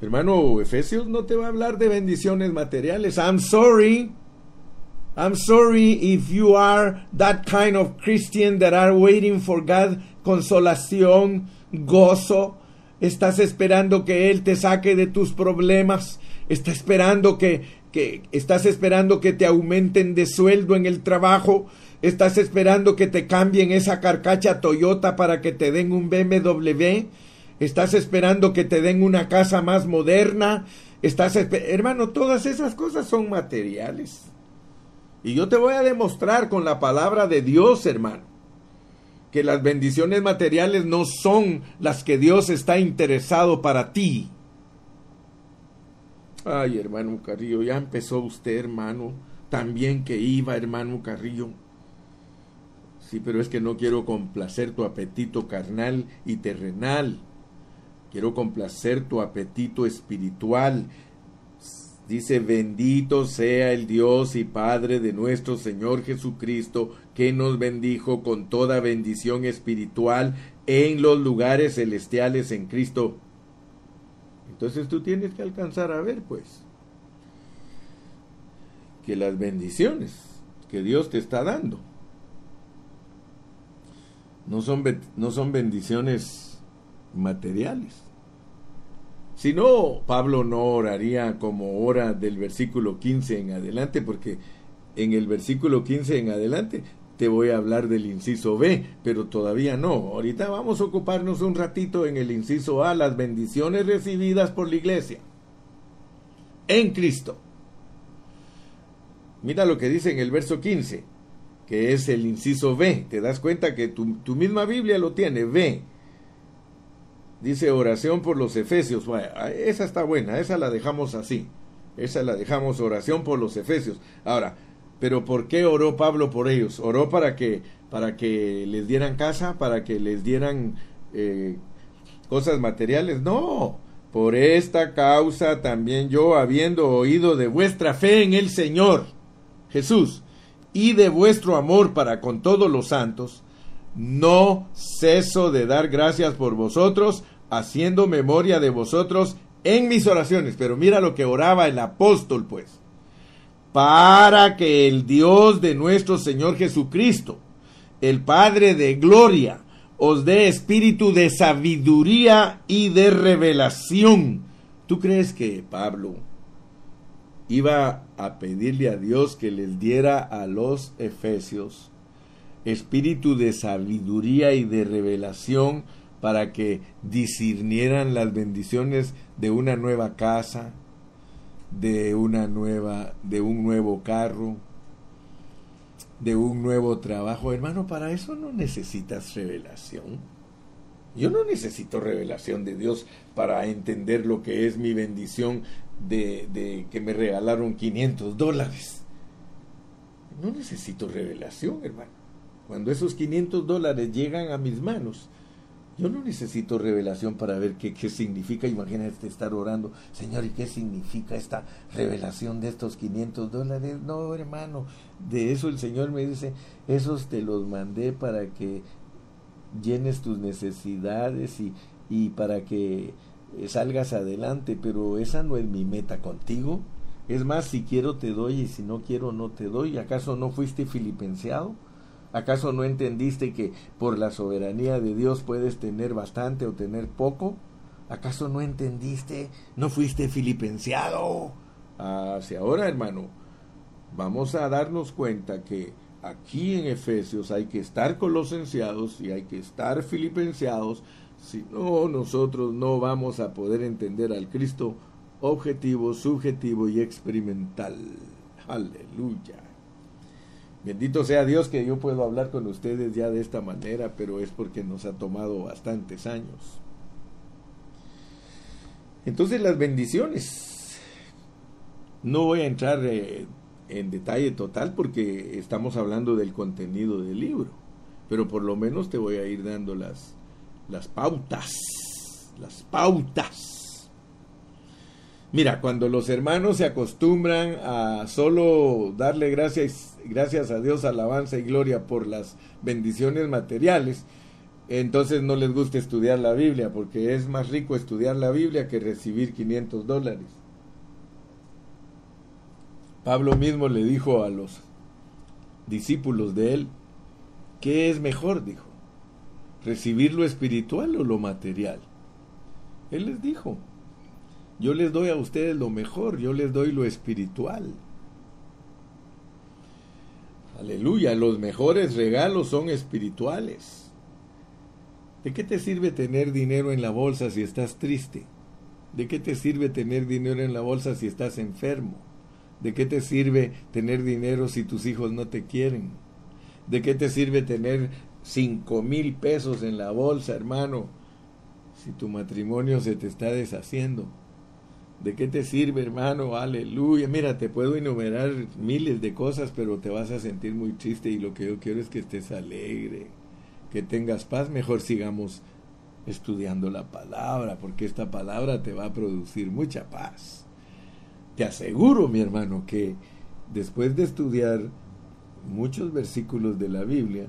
Hermano, Efesios no te va a hablar de bendiciones materiales. I'm sorry. I'm sorry if you are that kind of Christian that are waiting for God consolación, gozo. Estás esperando que Él te saque de tus problemas. Estás esperando que, que, estás esperando que te aumenten de sueldo en el trabajo. Estás esperando que te cambien esa carcacha Toyota para que te den un BMW. Estás esperando que te den una casa más moderna. Estás hermano, todas esas cosas son materiales. Y yo te voy a demostrar con la palabra de Dios, hermano, que las bendiciones materiales no son las que Dios está interesado para ti. Ay, hermano Carrillo, ya empezó usted, hermano. También que iba, hermano Carrillo. Sí, pero es que no quiero complacer tu apetito carnal y terrenal. Quiero complacer tu apetito espiritual Dice, bendito sea el Dios y Padre de nuestro Señor Jesucristo, que nos bendijo con toda bendición espiritual en los lugares celestiales en Cristo. Entonces tú tienes que alcanzar a ver, pues, que las bendiciones que Dios te está dando no son, no son bendiciones materiales Si no, Pablo no oraría como ora del versículo 15 en adelante, porque en el versículo 15 en adelante te voy a hablar del inciso B, pero todavía no. Ahorita vamos a ocuparnos un ratito en el inciso A, las bendiciones recibidas por la iglesia en Cristo. Mira lo que dice en el verso 15, que es el inciso B. Te das cuenta que tu, tu misma Biblia lo tiene, B. Dice oración por los efesios. esa está buena, esa la dejamos así. Esa la dejamos oración por los efesios. Ahora, pero ¿por qué oró Pablo por ellos? ¿Oró para que, para que les dieran casa, para que les dieran eh, cosas materiales? No, por esta causa también yo, habiendo oído de vuestra fe en el Señor Jesús y de vuestro amor para con todos los santos, no ceso de dar gracias por vosotros, haciendo memoria de vosotros en mis oraciones. Pero mira lo que oraba el apóstol, pues para que el Dios de nuestro Señor Jesucristo, el Padre de gloria, os dé espíritu de sabiduría y de revelación. ¿Tú crees que Pablo iba a pedirle a Dios que les diera a los efesios espíritu de sabiduría y de revelación para que discernieran las bendiciones de una nueva casa, de una nueva, de un nuevo carro, de un nuevo trabajo. Hermano, para eso no necesitas revelación. Yo no necesito revelación de Dios para entender lo que es mi bendición de, de que me regalaron 500 dólares. No necesito revelación, hermano. Cuando esos 500 dólares llegan a mis manos, yo no necesito revelación para ver qué, qué, significa. Imagínate estar orando, Señor, ¿y qué significa esta revelación de estos 500 dólares? No, hermano, de eso el Señor me dice, esos te los mandé para que llenes tus necesidades y, y para que salgas adelante, pero esa no es mi meta contigo. Es más, si quiero te doy y si no quiero no te doy. ¿Acaso no fuiste filipenseado? ¿Acaso no entendiste que por la soberanía de Dios puedes tener bastante o tener poco? ¿Acaso no entendiste? ¿No fuiste filipenseado? Hacia ahora, hermano, vamos a darnos cuenta que aquí en Efesios hay que estar colosenseados y hay que estar filipenseados, si no, nosotros no vamos a poder entender al Cristo objetivo, subjetivo y experimental. Aleluya. Bendito sea Dios que yo puedo hablar con ustedes ya de esta manera, pero es porque nos ha tomado bastantes años. Entonces las bendiciones. No voy a entrar eh, en detalle total porque estamos hablando del contenido del libro, pero por lo menos te voy a ir dando las, las pautas, las pautas Mira, cuando los hermanos se acostumbran a solo darle gracias, gracias a Dios, alabanza y gloria por las bendiciones materiales, entonces no les gusta estudiar la Biblia, porque es más rico estudiar la Biblia que recibir 500 dólares. Pablo mismo le dijo a los discípulos de él, ¿qué es mejor? dijo, recibir lo espiritual o lo material. Él les dijo, yo les doy a ustedes lo mejor, yo les doy lo espiritual. Aleluya, los mejores regalos son espirituales. ¿De qué te sirve tener dinero en la bolsa si estás triste? ¿De qué te sirve tener dinero en la bolsa si estás enfermo? ¿De qué te sirve tener dinero si tus hijos no te quieren? ¿De qué te sirve tener cinco mil pesos en la bolsa, hermano, si tu matrimonio se te está deshaciendo? ¿De qué te sirve, hermano? Aleluya. Mira, te puedo enumerar miles de cosas, pero te vas a sentir muy triste y lo que yo quiero es que estés alegre, que tengas paz. Mejor sigamos estudiando la palabra, porque esta palabra te va a producir mucha paz. Te aseguro, mi hermano, que después de estudiar muchos versículos de la Biblia,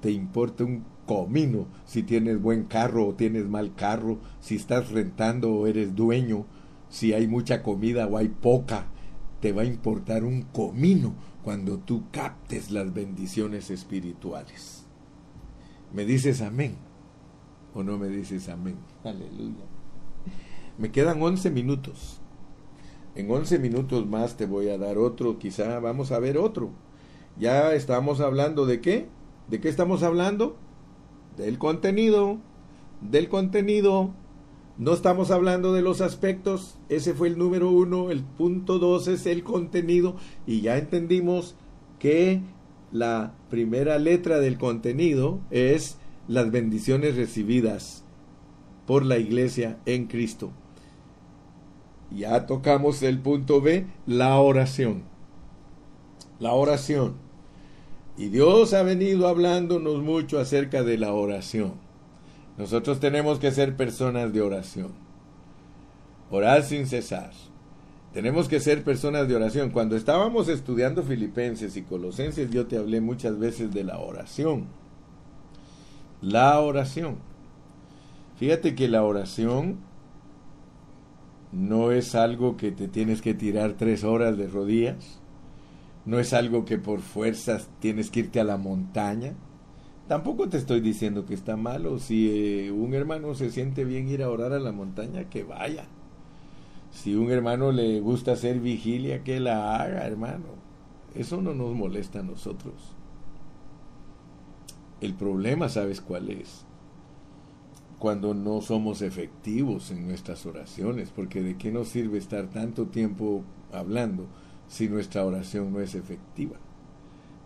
te importa un comino si tienes buen carro o tienes mal carro, si estás rentando o eres dueño si hay mucha comida o hay poca, te va a importar un comino cuando tú captes las bendiciones espirituales. ¿Me dices amén? ¿O no me dices amén? Aleluya. Me quedan 11 minutos. En 11 minutos más te voy a dar otro, quizá vamos a ver otro. Ya estamos hablando de qué? ¿De qué estamos hablando? Del contenido, del contenido. No estamos hablando de los aspectos, ese fue el número uno, el punto dos es el contenido y ya entendimos que la primera letra del contenido es las bendiciones recibidas por la iglesia en Cristo. Ya tocamos el punto B, la oración. La oración. Y Dios ha venido hablándonos mucho acerca de la oración. Nosotros tenemos que ser personas de oración. Orar sin cesar. Tenemos que ser personas de oración. Cuando estábamos estudiando Filipenses y Colosenses, yo te hablé muchas veces de la oración. La oración. Fíjate que la oración no es algo que te tienes que tirar tres horas de rodillas. No es algo que por fuerzas tienes que irte a la montaña. Tampoco te estoy diciendo que está malo. Si eh, un hermano se siente bien ir a orar a la montaña, que vaya si un hermano le gusta hacer vigilia, que la haga, hermano. Eso no nos molesta a nosotros. El problema, ¿sabes cuál es? Cuando no somos efectivos en nuestras oraciones, porque de qué nos sirve estar tanto tiempo hablando si nuestra oración no es efectiva.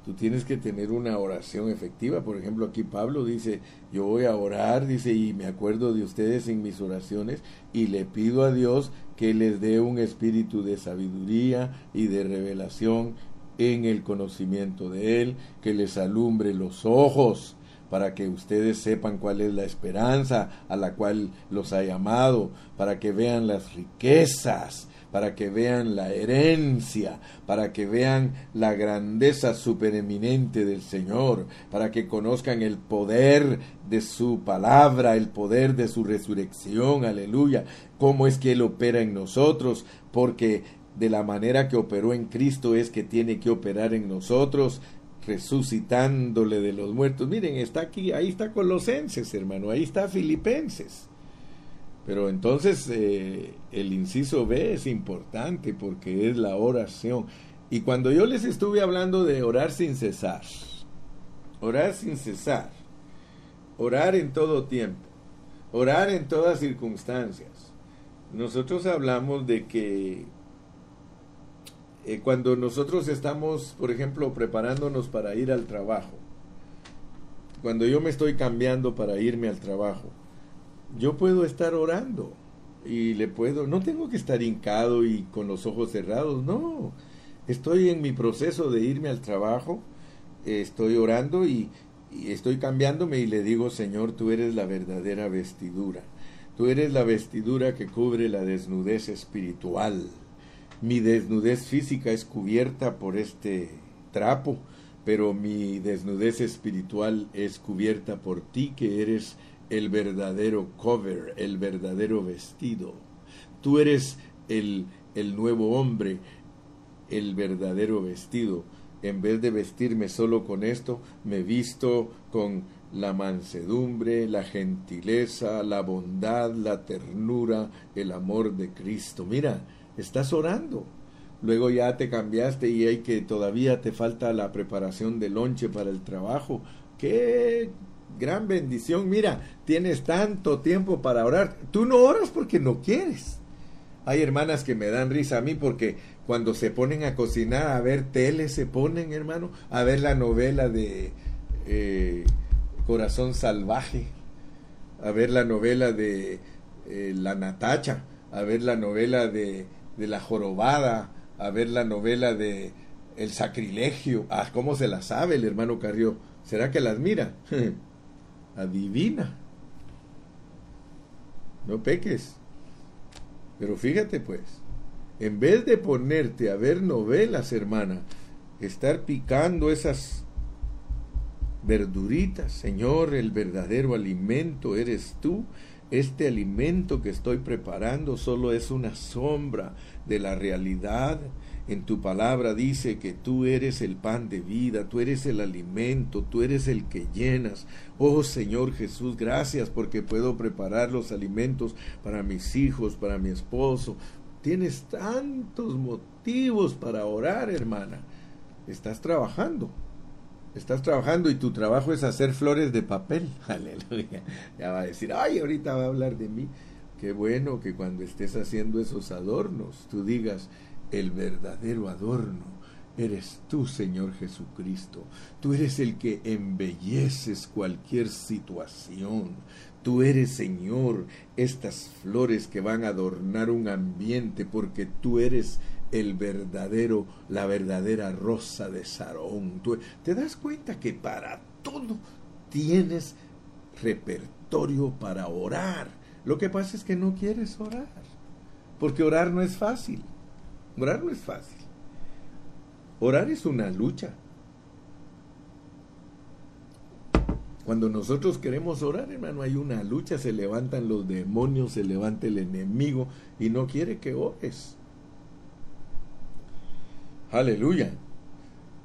Tú tienes que tener una oración efectiva. Por ejemplo, aquí Pablo dice, yo voy a orar, dice, y me acuerdo de ustedes en mis oraciones y le pido a Dios que les dé un espíritu de sabiduría y de revelación en el conocimiento de Él, que les alumbre los ojos para que ustedes sepan cuál es la esperanza a la cual los ha llamado, para que vean las riquezas para que vean la herencia, para que vean la grandeza supereminente del Señor, para que conozcan el poder de su palabra, el poder de su resurrección, aleluya, cómo es que Él opera en nosotros, porque de la manera que operó en Cristo es que tiene que operar en nosotros, resucitándole de los muertos. Miren, está aquí, ahí está Colosenses, hermano, ahí está Filipenses. Pero entonces eh, el inciso B es importante porque es la oración. Y cuando yo les estuve hablando de orar sin cesar, orar sin cesar, orar en todo tiempo, orar en todas circunstancias, nosotros hablamos de que eh, cuando nosotros estamos, por ejemplo, preparándonos para ir al trabajo, cuando yo me estoy cambiando para irme al trabajo, yo puedo estar orando y le puedo, no tengo que estar hincado y con los ojos cerrados, no. Estoy en mi proceso de irme al trabajo, estoy orando y, y estoy cambiándome y le digo, Señor, tú eres la verdadera vestidura. Tú eres la vestidura que cubre la desnudez espiritual. Mi desnudez física es cubierta por este trapo, pero mi desnudez espiritual es cubierta por ti que eres el verdadero cover, el verdadero vestido. Tú eres el, el nuevo hombre, el verdadero vestido. En vez de vestirme solo con esto, me visto con la mansedumbre, la gentileza, la bondad, la ternura, el amor de Cristo. Mira, estás orando. Luego ya te cambiaste y hay que todavía te falta la preparación de lonche para el trabajo. ¿Qué gran bendición. Mira, tienes tanto tiempo para orar. Tú no oras porque no quieres. Hay hermanas que me dan risa a mí porque cuando se ponen a cocinar, a ver tele, se ponen, hermano, a ver la novela de eh, Corazón Salvaje, a ver la novela de eh, La Natacha, a ver la novela de, La Jorobada, a ver la novela de El Sacrilegio. Ah, ¿cómo se la sabe el hermano Carrió? ¿Será que las mira? adivina. No peques. Pero fíjate pues, en vez de ponerte a ver novelas, hermana, estar picando esas verduritas, Señor, el verdadero alimento eres tú, este alimento que estoy preparando solo es una sombra de la realidad. En tu palabra dice que tú eres el pan de vida, tú eres el alimento, tú eres el que llenas. Oh Señor Jesús, gracias porque puedo preparar los alimentos para mis hijos, para mi esposo. Tienes tantos motivos para orar, hermana. Estás trabajando estás trabajando y tu trabajo es hacer flores de papel. Aleluya. Ya va a decir, ay, ahorita va a hablar de mí. Qué bueno que cuando estés haciendo esos adornos, tú digas, el verdadero adorno eres tú, Señor Jesucristo. Tú eres el que embelleces cualquier situación. Tú eres, Señor, estas flores que van a adornar un ambiente porque tú eres el verdadero, la verdadera rosa de Sarón. Tú te das cuenta que para todo tienes repertorio para orar. Lo que pasa es que no quieres orar, porque orar no es fácil. Orar no es fácil. Orar es una lucha. Cuando nosotros queremos orar, hermano, hay una lucha, se levantan los demonios, se levanta el enemigo y no quiere que ores. Aleluya.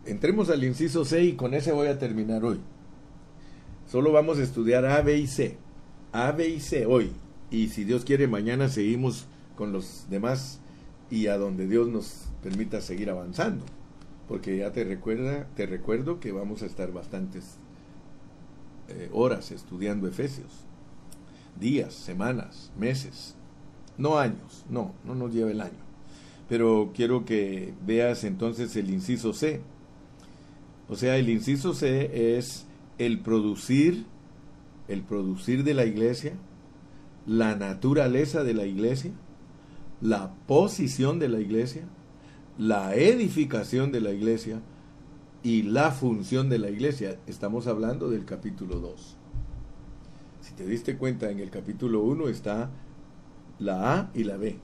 Entremos al inciso C y con ese voy a terminar hoy. Solo vamos a estudiar A, B y C. A, B y C hoy. Y si Dios quiere, mañana seguimos con los demás y a donde Dios nos permita seguir avanzando. Porque ya te recuerda, te recuerdo que vamos a estar bastantes eh, horas estudiando Efesios. Días, semanas, meses. No años, no, no nos lleva el año pero quiero que veas entonces el inciso C. O sea, el inciso C es el producir, el producir de la iglesia, la naturaleza de la iglesia, la posición de la iglesia, la edificación de la iglesia y la función de la iglesia. Estamos hablando del capítulo 2. Si te diste cuenta, en el capítulo 1 está la A y la B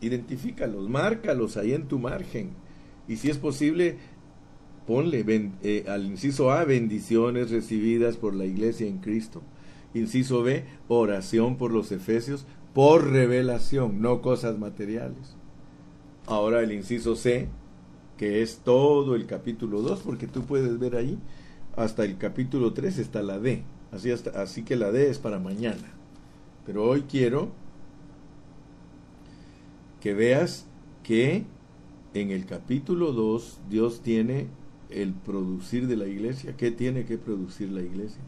identifícalos, márcalos ahí en tu margen. Y si es posible, ponle eh, al inciso A, bendiciones recibidas por la iglesia en Cristo. Inciso B, oración por los efesios, por revelación, no cosas materiales. Ahora el inciso C, que es todo el capítulo 2, porque tú puedes ver ahí, hasta el capítulo 3 está la D. Así, hasta, así que la D es para mañana. Pero hoy quiero que veas que en el capítulo 2 Dios tiene el producir de la iglesia. ¿Qué tiene que producir la iglesia?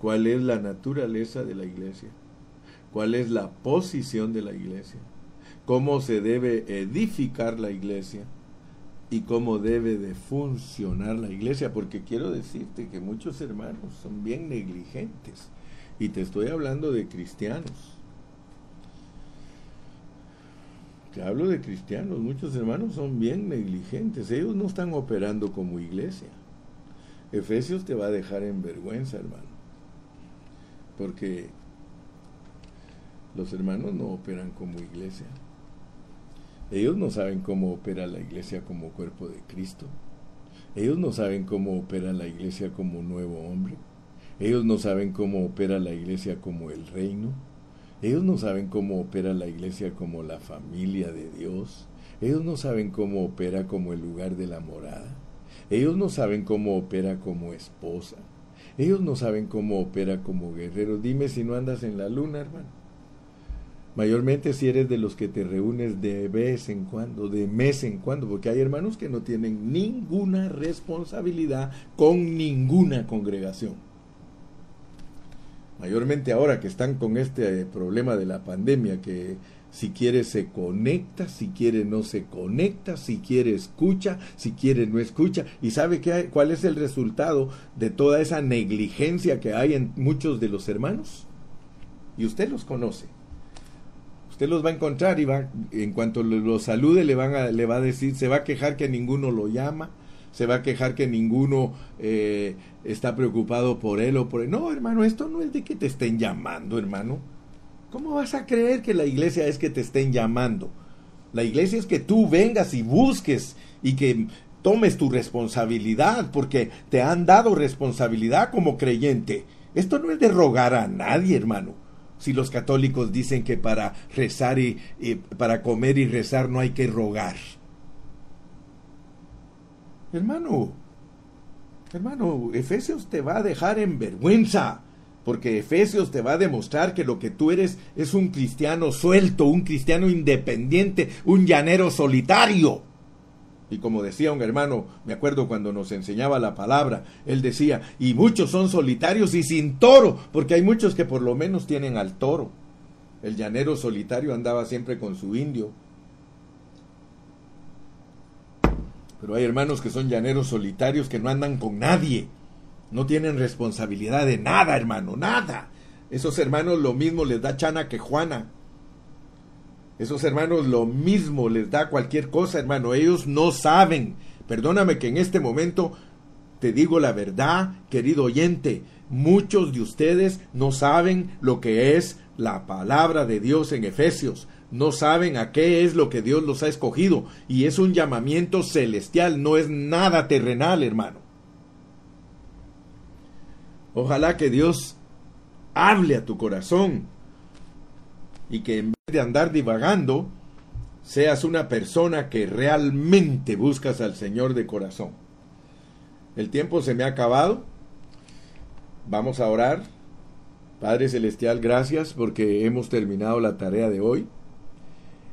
¿Cuál es la naturaleza de la iglesia? ¿Cuál es la posición de la iglesia? ¿Cómo se debe edificar la iglesia? y cómo debe de funcionar la iglesia, porque quiero decirte que muchos hermanos son bien negligentes, y te estoy hablando de cristianos, te hablo de cristianos, muchos hermanos son bien negligentes, ellos no están operando como iglesia. Efesios te va a dejar en vergüenza, hermano, porque los hermanos no operan como iglesia. Ellos no saben cómo opera la iglesia como cuerpo de Cristo. Ellos no saben cómo opera la iglesia como nuevo hombre. Ellos no saben cómo opera la iglesia como el reino. Ellos no saben cómo opera la iglesia como la familia de Dios. Ellos no saben cómo opera como el lugar de la morada. Ellos no saben cómo opera como esposa. Ellos no saben cómo opera como guerrero. Dime si no andas en la luna, hermano. Mayormente si eres de los que te reúnes de vez en cuando, de mes en cuando, porque hay hermanos que no tienen ninguna responsabilidad con ninguna congregación mayormente ahora que están con este problema de la pandemia, que si quiere se conecta, si quiere no se conecta, si quiere escucha, si quiere no escucha. ¿Y sabe qué, cuál es el resultado de toda esa negligencia que hay en muchos de los hermanos? Y usted los conoce. Usted los va a encontrar y va, en cuanto los salude le, van a, le va a decir, se va a quejar que ninguno lo llama, se va a quejar que ninguno eh, está preocupado por él o por él. No, hermano, esto no es de que te estén llamando, hermano. ¿Cómo vas a creer que la iglesia es que te estén llamando? La iglesia es que tú vengas y busques y que tomes tu responsabilidad, porque te han dado responsabilidad como creyente. Esto no es de rogar a nadie, hermano. Si los católicos dicen que para rezar y, para comer y rezar no hay que rogar? Hermano, hermano, Efesios te va a dejar en vergüenza, porque Efesios te va a demostrar que lo que tú eres es un cristiano suelto, un cristiano independiente, un llanero solitario. Y como decía un hermano, me acuerdo cuando nos enseñaba la palabra, él decía, y muchos son solitarios y sin toro, porque hay muchos que por lo menos tienen al toro. El llanero solitario andaba siempre con su indio. Pero hay hermanos que son llaneros solitarios que no andan con nadie. No tienen responsabilidad de nada, hermano, nada. Esos hermanos lo mismo les da chana que Juana. Esos hermanos lo mismo les da cualquier cosa, hermano. Ellos no saben. Perdóname que en este momento te digo la verdad, querido oyente. Muchos de ustedes no saben lo que es la palabra de Dios en Efesios. No saben a qué es lo que Dios los ha escogido. Y es un llamamiento celestial, no es nada terrenal, hermano. Ojalá que Dios hable a tu corazón y que en vez de andar divagando, seas una persona que realmente buscas al Señor de corazón. El tiempo se me ha acabado. Vamos a orar. Padre Celestial, gracias porque hemos terminado la tarea de hoy.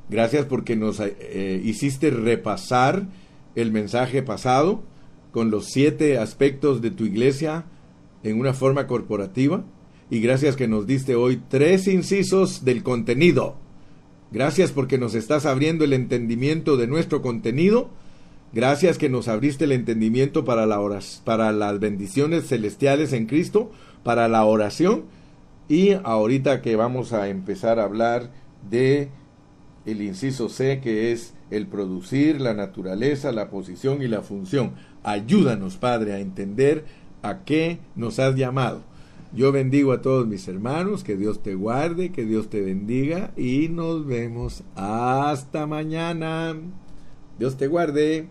Gracias porque nos eh, hiciste repasar el mensaje pasado con los siete aspectos de tu iglesia en una forma corporativa y gracias que nos diste hoy tres incisos del contenido. Gracias porque nos estás abriendo el entendimiento de nuestro contenido. Gracias que nos abriste el entendimiento para, la para las bendiciones celestiales en Cristo, para la oración. Y ahorita que vamos a empezar a hablar de el inciso C, que es el producir, la naturaleza, la posición y la función. Ayúdanos, Padre, a entender a qué nos has llamado yo bendigo a todos mis hermanos, que Dios te guarde, que Dios te bendiga y nos vemos hasta mañana. Dios te guarde.